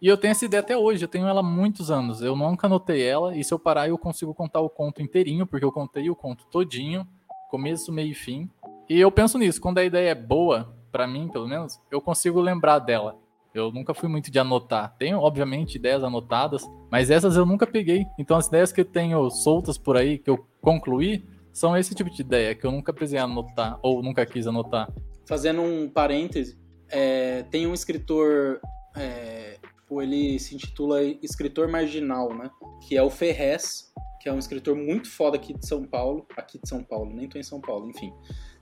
E eu tenho essa ideia até hoje, eu tenho ela há muitos anos. Eu nunca anotei ela, e se eu parar, eu consigo contar o conto inteirinho, porque eu contei o conto todinho, começo, meio e fim. E eu penso nisso, quando a ideia é boa, para mim, pelo menos, eu consigo lembrar dela. Eu nunca fui muito de anotar. Tenho, obviamente, ideias anotadas, mas essas eu nunca peguei. Então, as ideias que eu tenho soltas por aí, que eu concluí, são esse tipo de ideia, que eu nunca precisei anotar, ou nunca quis anotar. Fazendo um parêntese, é, tem um escritor, é, ele se intitula Escritor Marginal, né? Que é o Ferrez, que é um escritor muito foda aqui de São Paulo. Aqui de São Paulo, nem tô em São Paulo, enfim.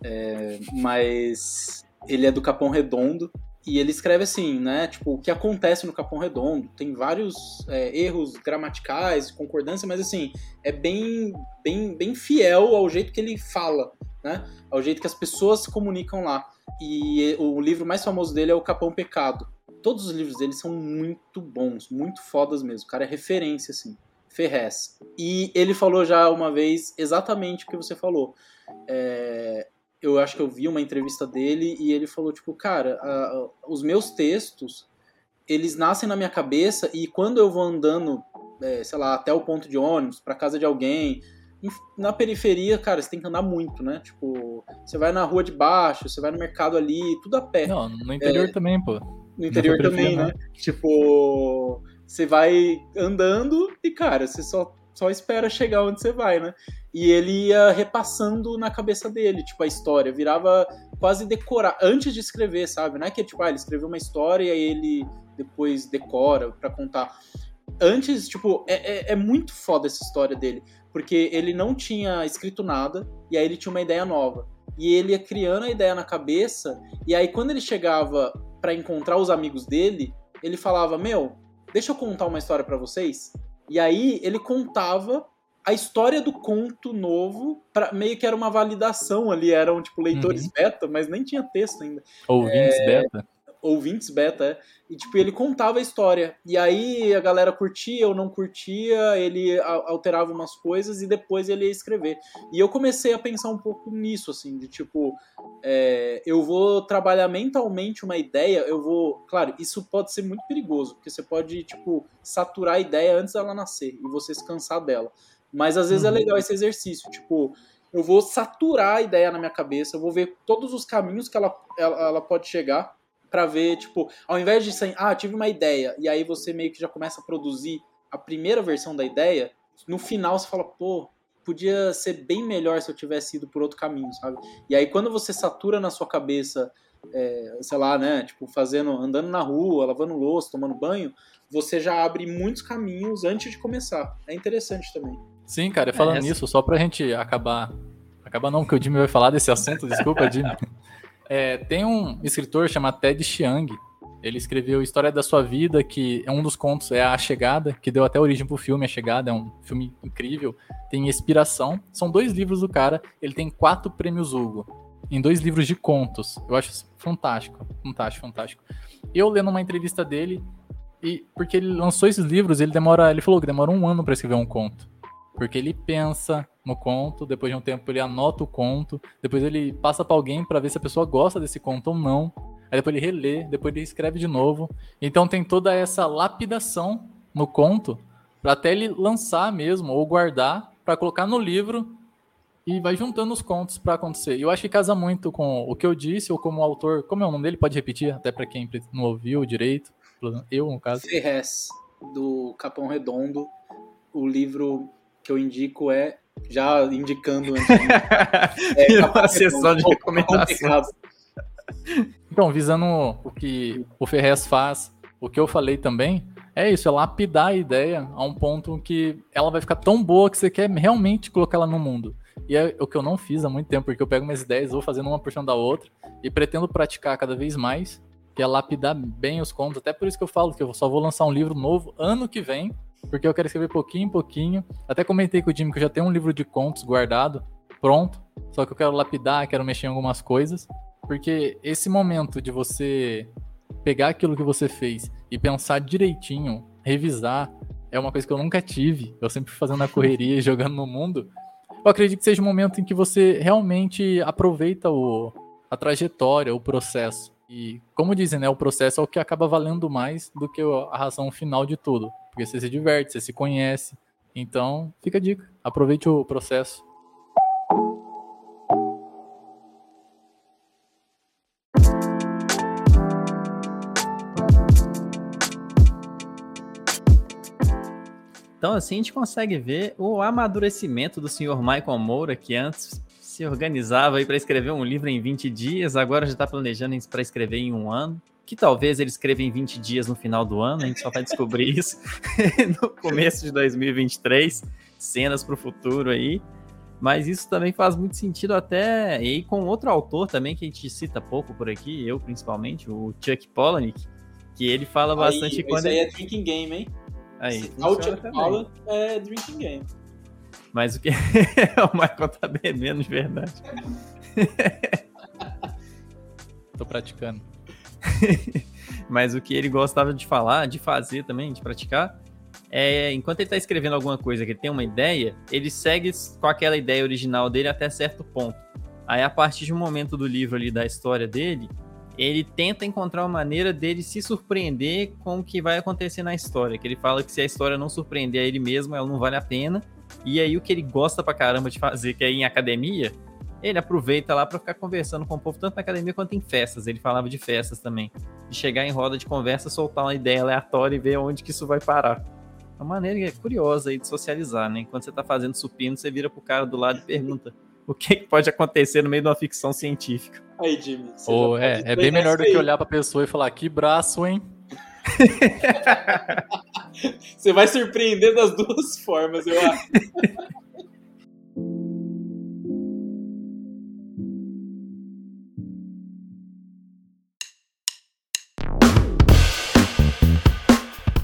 É, mas ele é do Capão Redondo e ele escreve assim, né? Tipo, o que acontece no Capão Redondo. Tem vários é, erros gramaticais, concordância, mas assim, é bem, bem, bem fiel ao jeito que ele fala, né? Ao jeito que as pessoas se comunicam lá. E o livro mais famoso dele é O Capão Pecado. Todos os livros dele são muito bons, muito fodas mesmo. O cara é referência, assim. Ferrez. E ele falou já uma vez exatamente o que você falou. É, eu acho que eu vi uma entrevista dele e ele falou, tipo, cara, a, os meus textos, eles nascem na minha cabeça e quando eu vou andando, é, sei lá, até o ponto de ônibus, para casa de alguém, na periferia, cara, você tem que andar muito, né? Tipo, você vai na rua de baixo, você vai no mercado ali, tudo a pé. Não, no interior é, também, pô. No interior também, né? Tipo, você vai andando e, cara, você só só espera chegar onde você vai, né? E ele ia repassando na cabeça dele, tipo, a história, virava quase decorar, antes de escrever, sabe? Não é que tipo, ah, ele escreveu uma história e aí ele depois decora para contar. Antes, tipo, é, é, é, muito foda essa história dele, porque ele não tinha escrito nada e aí ele tinha uma ideia nova. E ele ia criando a ideia na cabeça, e aí quando ele chegava para encontrar os amigos dele, ele falava: Meu, deixa eu contar uma história para vocês. E aí ele contava a história do conto novo, pra, meio que era uma validação ali, eram tipo leitores Uhum. beta, mas nem tinha texto ainda. Ouvintes É, beta. Ouvintes beta, é. E tipo, ele contava a história. E aí a galera curtia ou não curtia, ele alterava umas coisas e depois ele ia escrever. E eu comecei a pensar um pouco nisso, assim, de tipo, é, eu vou trabalhar mentalmente uma ideia, eu vou. Claro, isso pode ser muito perigoso, porque você pode, tipo, saturar a ideia antes dela nascer e você se cansar dela. Mas às vezes é Uhum. legal esse exercício, tipo, eu vou saturar a ideia na minha cabeça, eu vou ver todos os caminhos que ela, ela, ela pode chegar pra ver, tipo, ao invés de ser, ah, tive uma ideia, e aí você meio que já começa a produzir a primeira versão da ideia, no final você fala, pô, podia ser bem melhor se eu tivesse ido por outro caminho, sabe? E aí quando você satura na sua cabeça, é, sei lá, né, tipo, fazendo, andando na rua, lavando louça, tomando banho, você já abre muitos caminhos antes de começar. É interessante também. Sim, cara, falando essa- nisso, só pra gente acabar. Acabar não, que o Jimmy vai falar desse assunto, desculpa, Jimmy. [LAUGHS] É, tem um escritor chamado Ted Chiang. Ele escreveu História da Sua Vida, que é um dos contos, é A Chegada, que deu até origem pro filme A Chegada, é um filme incrível. Tem Inspiração. São dois livros do cara. Ele tem quatro prêmios Hugo. Em dois livros de contos. Eu acho fantástico. Fantástico, fantástico. Eu lendo uma entrevista dele, e porque ele lançou esses livros, ele demora. Ele falou que demora um ano pra escrever um conto. Porque ele pensa no conto, depois de um tempo ele anota o conto, depois ele passa pra alguém pra ver se a pessoa gosta desse conto ou não. Aí depois ele relê, depois ele escreve de novo. Então tem toda essa lapidação no conto pra até ele lançar mesmo ou guardar pra colocar no livro e vai juntando os contos pra acontecer. Eu acho que casa muito com o que eu disse ou como o autor, como é o nome dele, pode repetir até pra quem não ouviu direito, eu no caso. Ferrez, do Capão Redondo. O livro que eu indico é. Já indicando antes. [LAUGHS] É, Capão uma sessão de recomendação. Então, visando o que o Ferrez faz, o que eu falei também, é isso, é lapidar a ideia a um ponto que ela vai ficar tão boa que você quer realmente colocar ela no mundo. E é o que eu não fiz há muito tempo, porque eu pego minhas ideias, vou fazendo uma por cima da outra e pretendo praticar cada vez mais, que é lapidar bem os contos. Até por isso que eu falo que eu só vou lançar um livro novo ano que vem, porque eu quero escrever pouquinho em pouquinho. Até comentei com o Jimmy que eu já tenho um livro de contos guardado, pronto, só que eu quero lapidar, quero mexer em algumas coisas. Porque esse momento de você pegar aquilo que você fez e pensar direitinho, revisar, é uma coisa que eu nunca tive. Eu sempre fazendo a correria e [LAUGHS] jogando no mundo. Eu acredito que seja um momento em que você realmente aproveita o, a trajetória, o processo. E, como dizem, né, o processo é o que acaba valendo mais do que a razão final de tudo. Porque você se diverte, você se conhece. Então, fica a dica. Aproveite o processo. Então, assim, a gente consegue ver o amadurecimento do senhor Michael Moura, que antes se organizava aí para escrever um livro em 20 dias, agora já está planejando para escrever em um ano. Que talvez ele escreva em 20 dias no final do ano, a gente só vai descobrir [LAUGHS] isso [LAUGHS] no começo de 2023, cenas para o futuro aí. Mas isso também faz muito sentido até e com outro autor também que a gente cita pouco por aqui, eu principalmente, o Chuck Palahniuk, que ele fala bastante aí, quando isso aí ele... é drinking game, hein? Aí, Se funciona Chuck fala, é drinking game. Mas o que [LAUGHS] o Michael tá bebendo de verdade. [LAUGHS] Tô praticando. [LAUGHS] Mas o que ele gostava de falar, de fazer também, de praticar, é enquanto ele tá escrevendo alguma coisa que ele tem uma ideia, ele segue com aquela ideia original dele até certo ponto. Aí, a partir de um momento do livro ali, da história dele, ele tenta encontrar uma maneira dele se surpreender com o que vai acontecer na história. Que ele fala que se a história não surpreender a ele mesmo, ela não vale a pena. E aí, o que ele gosta pra caramba de fazer, que é ir em academia, ele aproveita lá pra ficar conversando com o povo, tanto na academia quanto em festas. Ele falava de festas também. De chegar em roda de conversa, soltar uma ideia aleatória e ver onde que isso vai parar. É uma maneira curiosa aí de socializar, né? Enquanto você tá fazendo supino, você vira pro cara do lado e pergunta [LAUGHS] o que, que pode acontecer no meio de uma ficção científica. Aí, Jimmy. já é, pode é bem melhor do que olhar pra pessoa e falar que braço, hein? [LAUGHS] Você vai surpreender das duas formas, eu acho.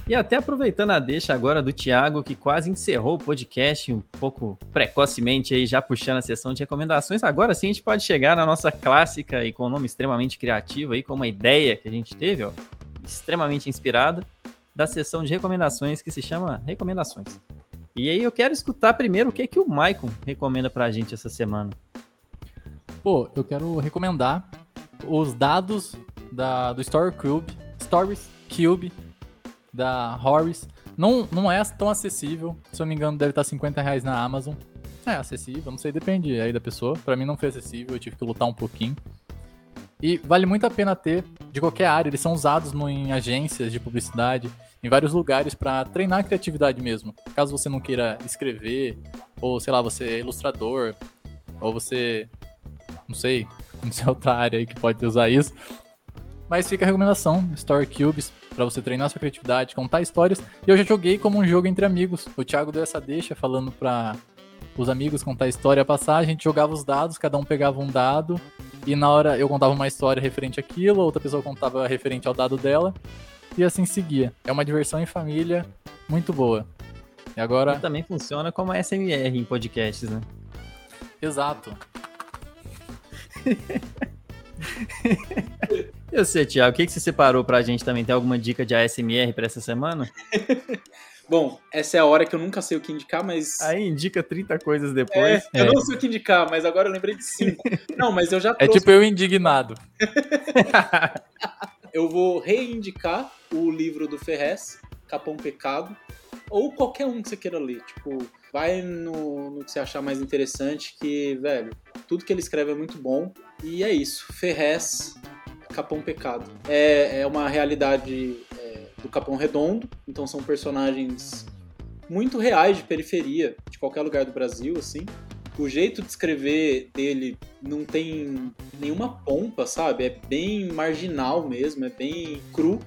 E até aproveitando a deixa agora do Thiago, que quase encerrou o podcast um pouco precocemente aí, já puxando a sessão de recomendações. Agora sim a gente pode chegar na nossa clássica e com um nome extremamente criativo aí, com uma ideia que a gente teve, ó, extremamente inspirada, da sessão de recomendações que se chama Recomendações. E aí eu quero escutar primeiro o que, que o Maicon recomenda pra gente essa semana. Pô, eu quero recomendar os dados da, do Story Cube, Stories Cube da Horus. Não, não é tão acessível. Se eu não me engano, deve estar 50 reais na Amazon. É acessível, não sei, depende aí da pessoa. Para mim não foi acessível, eu tive que lutar um pouquinho. E vale muito a pena ter de qualquer área. Eles são usados no, em agências de publicidade, em vários lugares para treinar a criatividade mesmo. Caso você não queira escrever, ou sei lá, você é ilustrador, ou você. não sei, [LAUGHS] não sei outra área aí que pode usar isso. Mas fica a recomendação: Story Cubes, para você treinar sua criatividade, contar histórias. E eu já joguei como um jogo entre amigos. O Thiago deu essa deixa falando para os amigos contar a história passar, a gente jogava os dados, cada um pegava um dado, e na hora eu contava uma história referente àquilo, outra pessoa contava referente ao dado dela, e assim seguia. É uma diversão em família muito boa. E agora. E também funciona como SMR em podcasts, né? Exato. [LAUGHS] E você, Thiago, o que, que você separou pra gente também? Tem alguma dica de ASMR pra essa semana? [LAUGHS] Bom, essa é a hora que eu nunca sei o que indicar, mas. Aí indica 30 coisas depois. É, eu não sei o que indicar, mas agora eu lembrei de 5. [LAUGHS] não, mas eu já trouxe... É tipo eu indignado. [LAUGHS] eu vou reindicar o livro do Ferrez, Capão Pecado, ou qualquer um que você queira ler. Tipo, vai no, no que você achar mais interessante, que, velho, tudo que ele escreve é muito bom. E é isso. Ferrez, Capão Pecado. É, é uma realidade é, do Capão Redondo, então são personagens muito reais de periferia, de qualquer lugar do Brasil, assim. O jeito de escrever dele não tem nenhuma pompa, sabe? É bem marginal mesmo, é bem cru.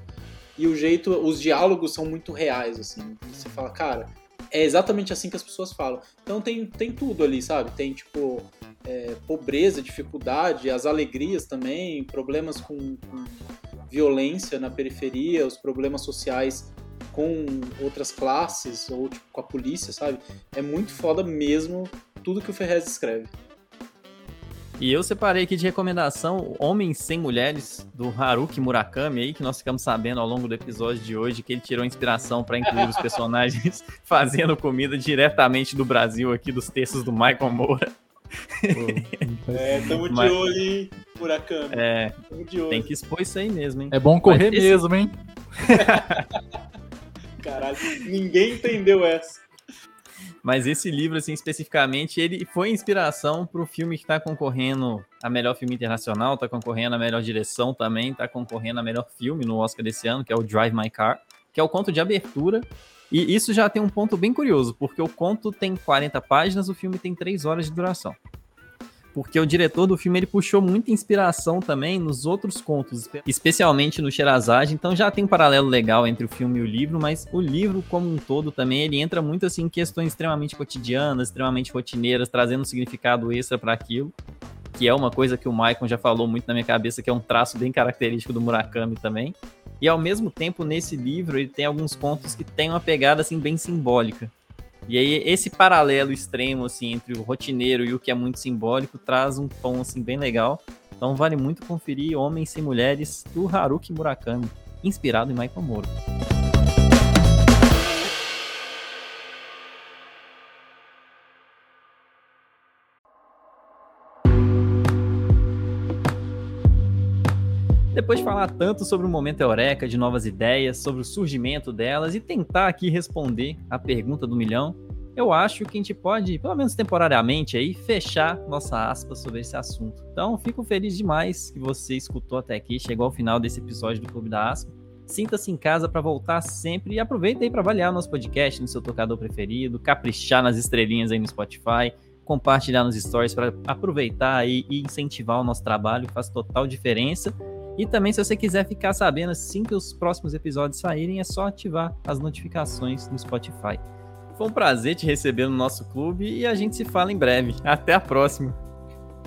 E o jeito, os diálogos são muito reais, assim. Você fala, cara, é exatamente assim que as pessoas falam. Então tem, tem tudo ali, sabe? Tem, tipo, é, pobreza, dificuldade, as alegrias também, problemas com, com, violência na periferia, os problemas sociais com outras classes ou tipo, com a polícia, sabe? É muito foda mesmo tudo que o Ferrez escreve. E eu separei aqui de recomendação Homens Sem Mulheres, do Haruki Murakami, aí, que nós ficamos sabendo ao longo do episódio de hoje que ele tirou inspiração para incluir os [LAUGHS] personagens [LAUGHS] fazendo comida diretamente do Brasil, aqui dos textos do Michael Moura. É, tamo de Mas, olho, hein, Murakami. É, tem que expor isso aí mesmo, hein? É bom correr esse... mesmo, hein? [LAUGHS] Caralho, ninguém entendeu essa. Mas esse livro, assim, especificamente, ele foi inspiração para o filme que está concorrendo a melhor filme internacional, está concorrendo a melhor direção também, está concorrendo a melhor filme no Oscar desse ano, que é o Drive My Car, que é o conto de abertura e isso já tem um ponto bem curioso, porque o conto tem 40 páginas, o filme tem 3 horas de duração. Porque o diretor do filme ele puxou muita inspiração também nos outros contos, especialmente no Sherazade, então já tem um paralelo legal entre o filme e o livro, mas o livro como um todo também ele entra muito assim em questões extremamente cotidianas, extremamente rotineiras, trazendo um significado extra para aquilo que é uma coisa que o Maicon já falou muito na minha cabeça, que é um traço bem característico do Murakami também. E ao mesmo tempo, nesse livro, ele tem alguns pontos que tem uma pegada assim bem simbólica. E aí esse paralelo extremo assim entre o rotineiro e o que é muito simbólico traz um tom assim bem legal. Então vale muito conferir Homens Sem Mulheres do Haruki Murakami, inspirado em Michael Moore. Depois de falar tanto sobre o momento Eureka, de novas ideias, sobre o surgimento delas e tentar aqui responder a pergunta do milhão, eu acho que a gente pode, pelo menos temporariamente, aí, fechar nossa aspa sobre esse assunto. Então, fico feliz demais que você escutou até aqui, chegou ao final desse episódio do Clube da Aspa. Sinta-se em casa para voltar sempre e aproveita aí para avaliar nosso podcast no seu tocador preferido, caprichar nas estrelinhas aí no Spotify, compartilhar nos stories para aproveitar aí e incentivar o nosso trabalho, faz total diferença. E também, se você quiser ficar sabendo assim que os próximos episódios saírem, é só ativar as notificações no Spotify. Foi um prazer te receber no nosso clube e a gente se fala em breve. Até a próxima.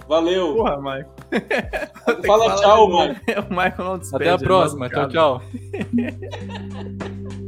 Valeu. Porra, Michael. [LAUGHS] Fala tchau, mano. [LAUGHS] O Michael não despede, Até a próxima. Tchau, tchau. [LAUGHS]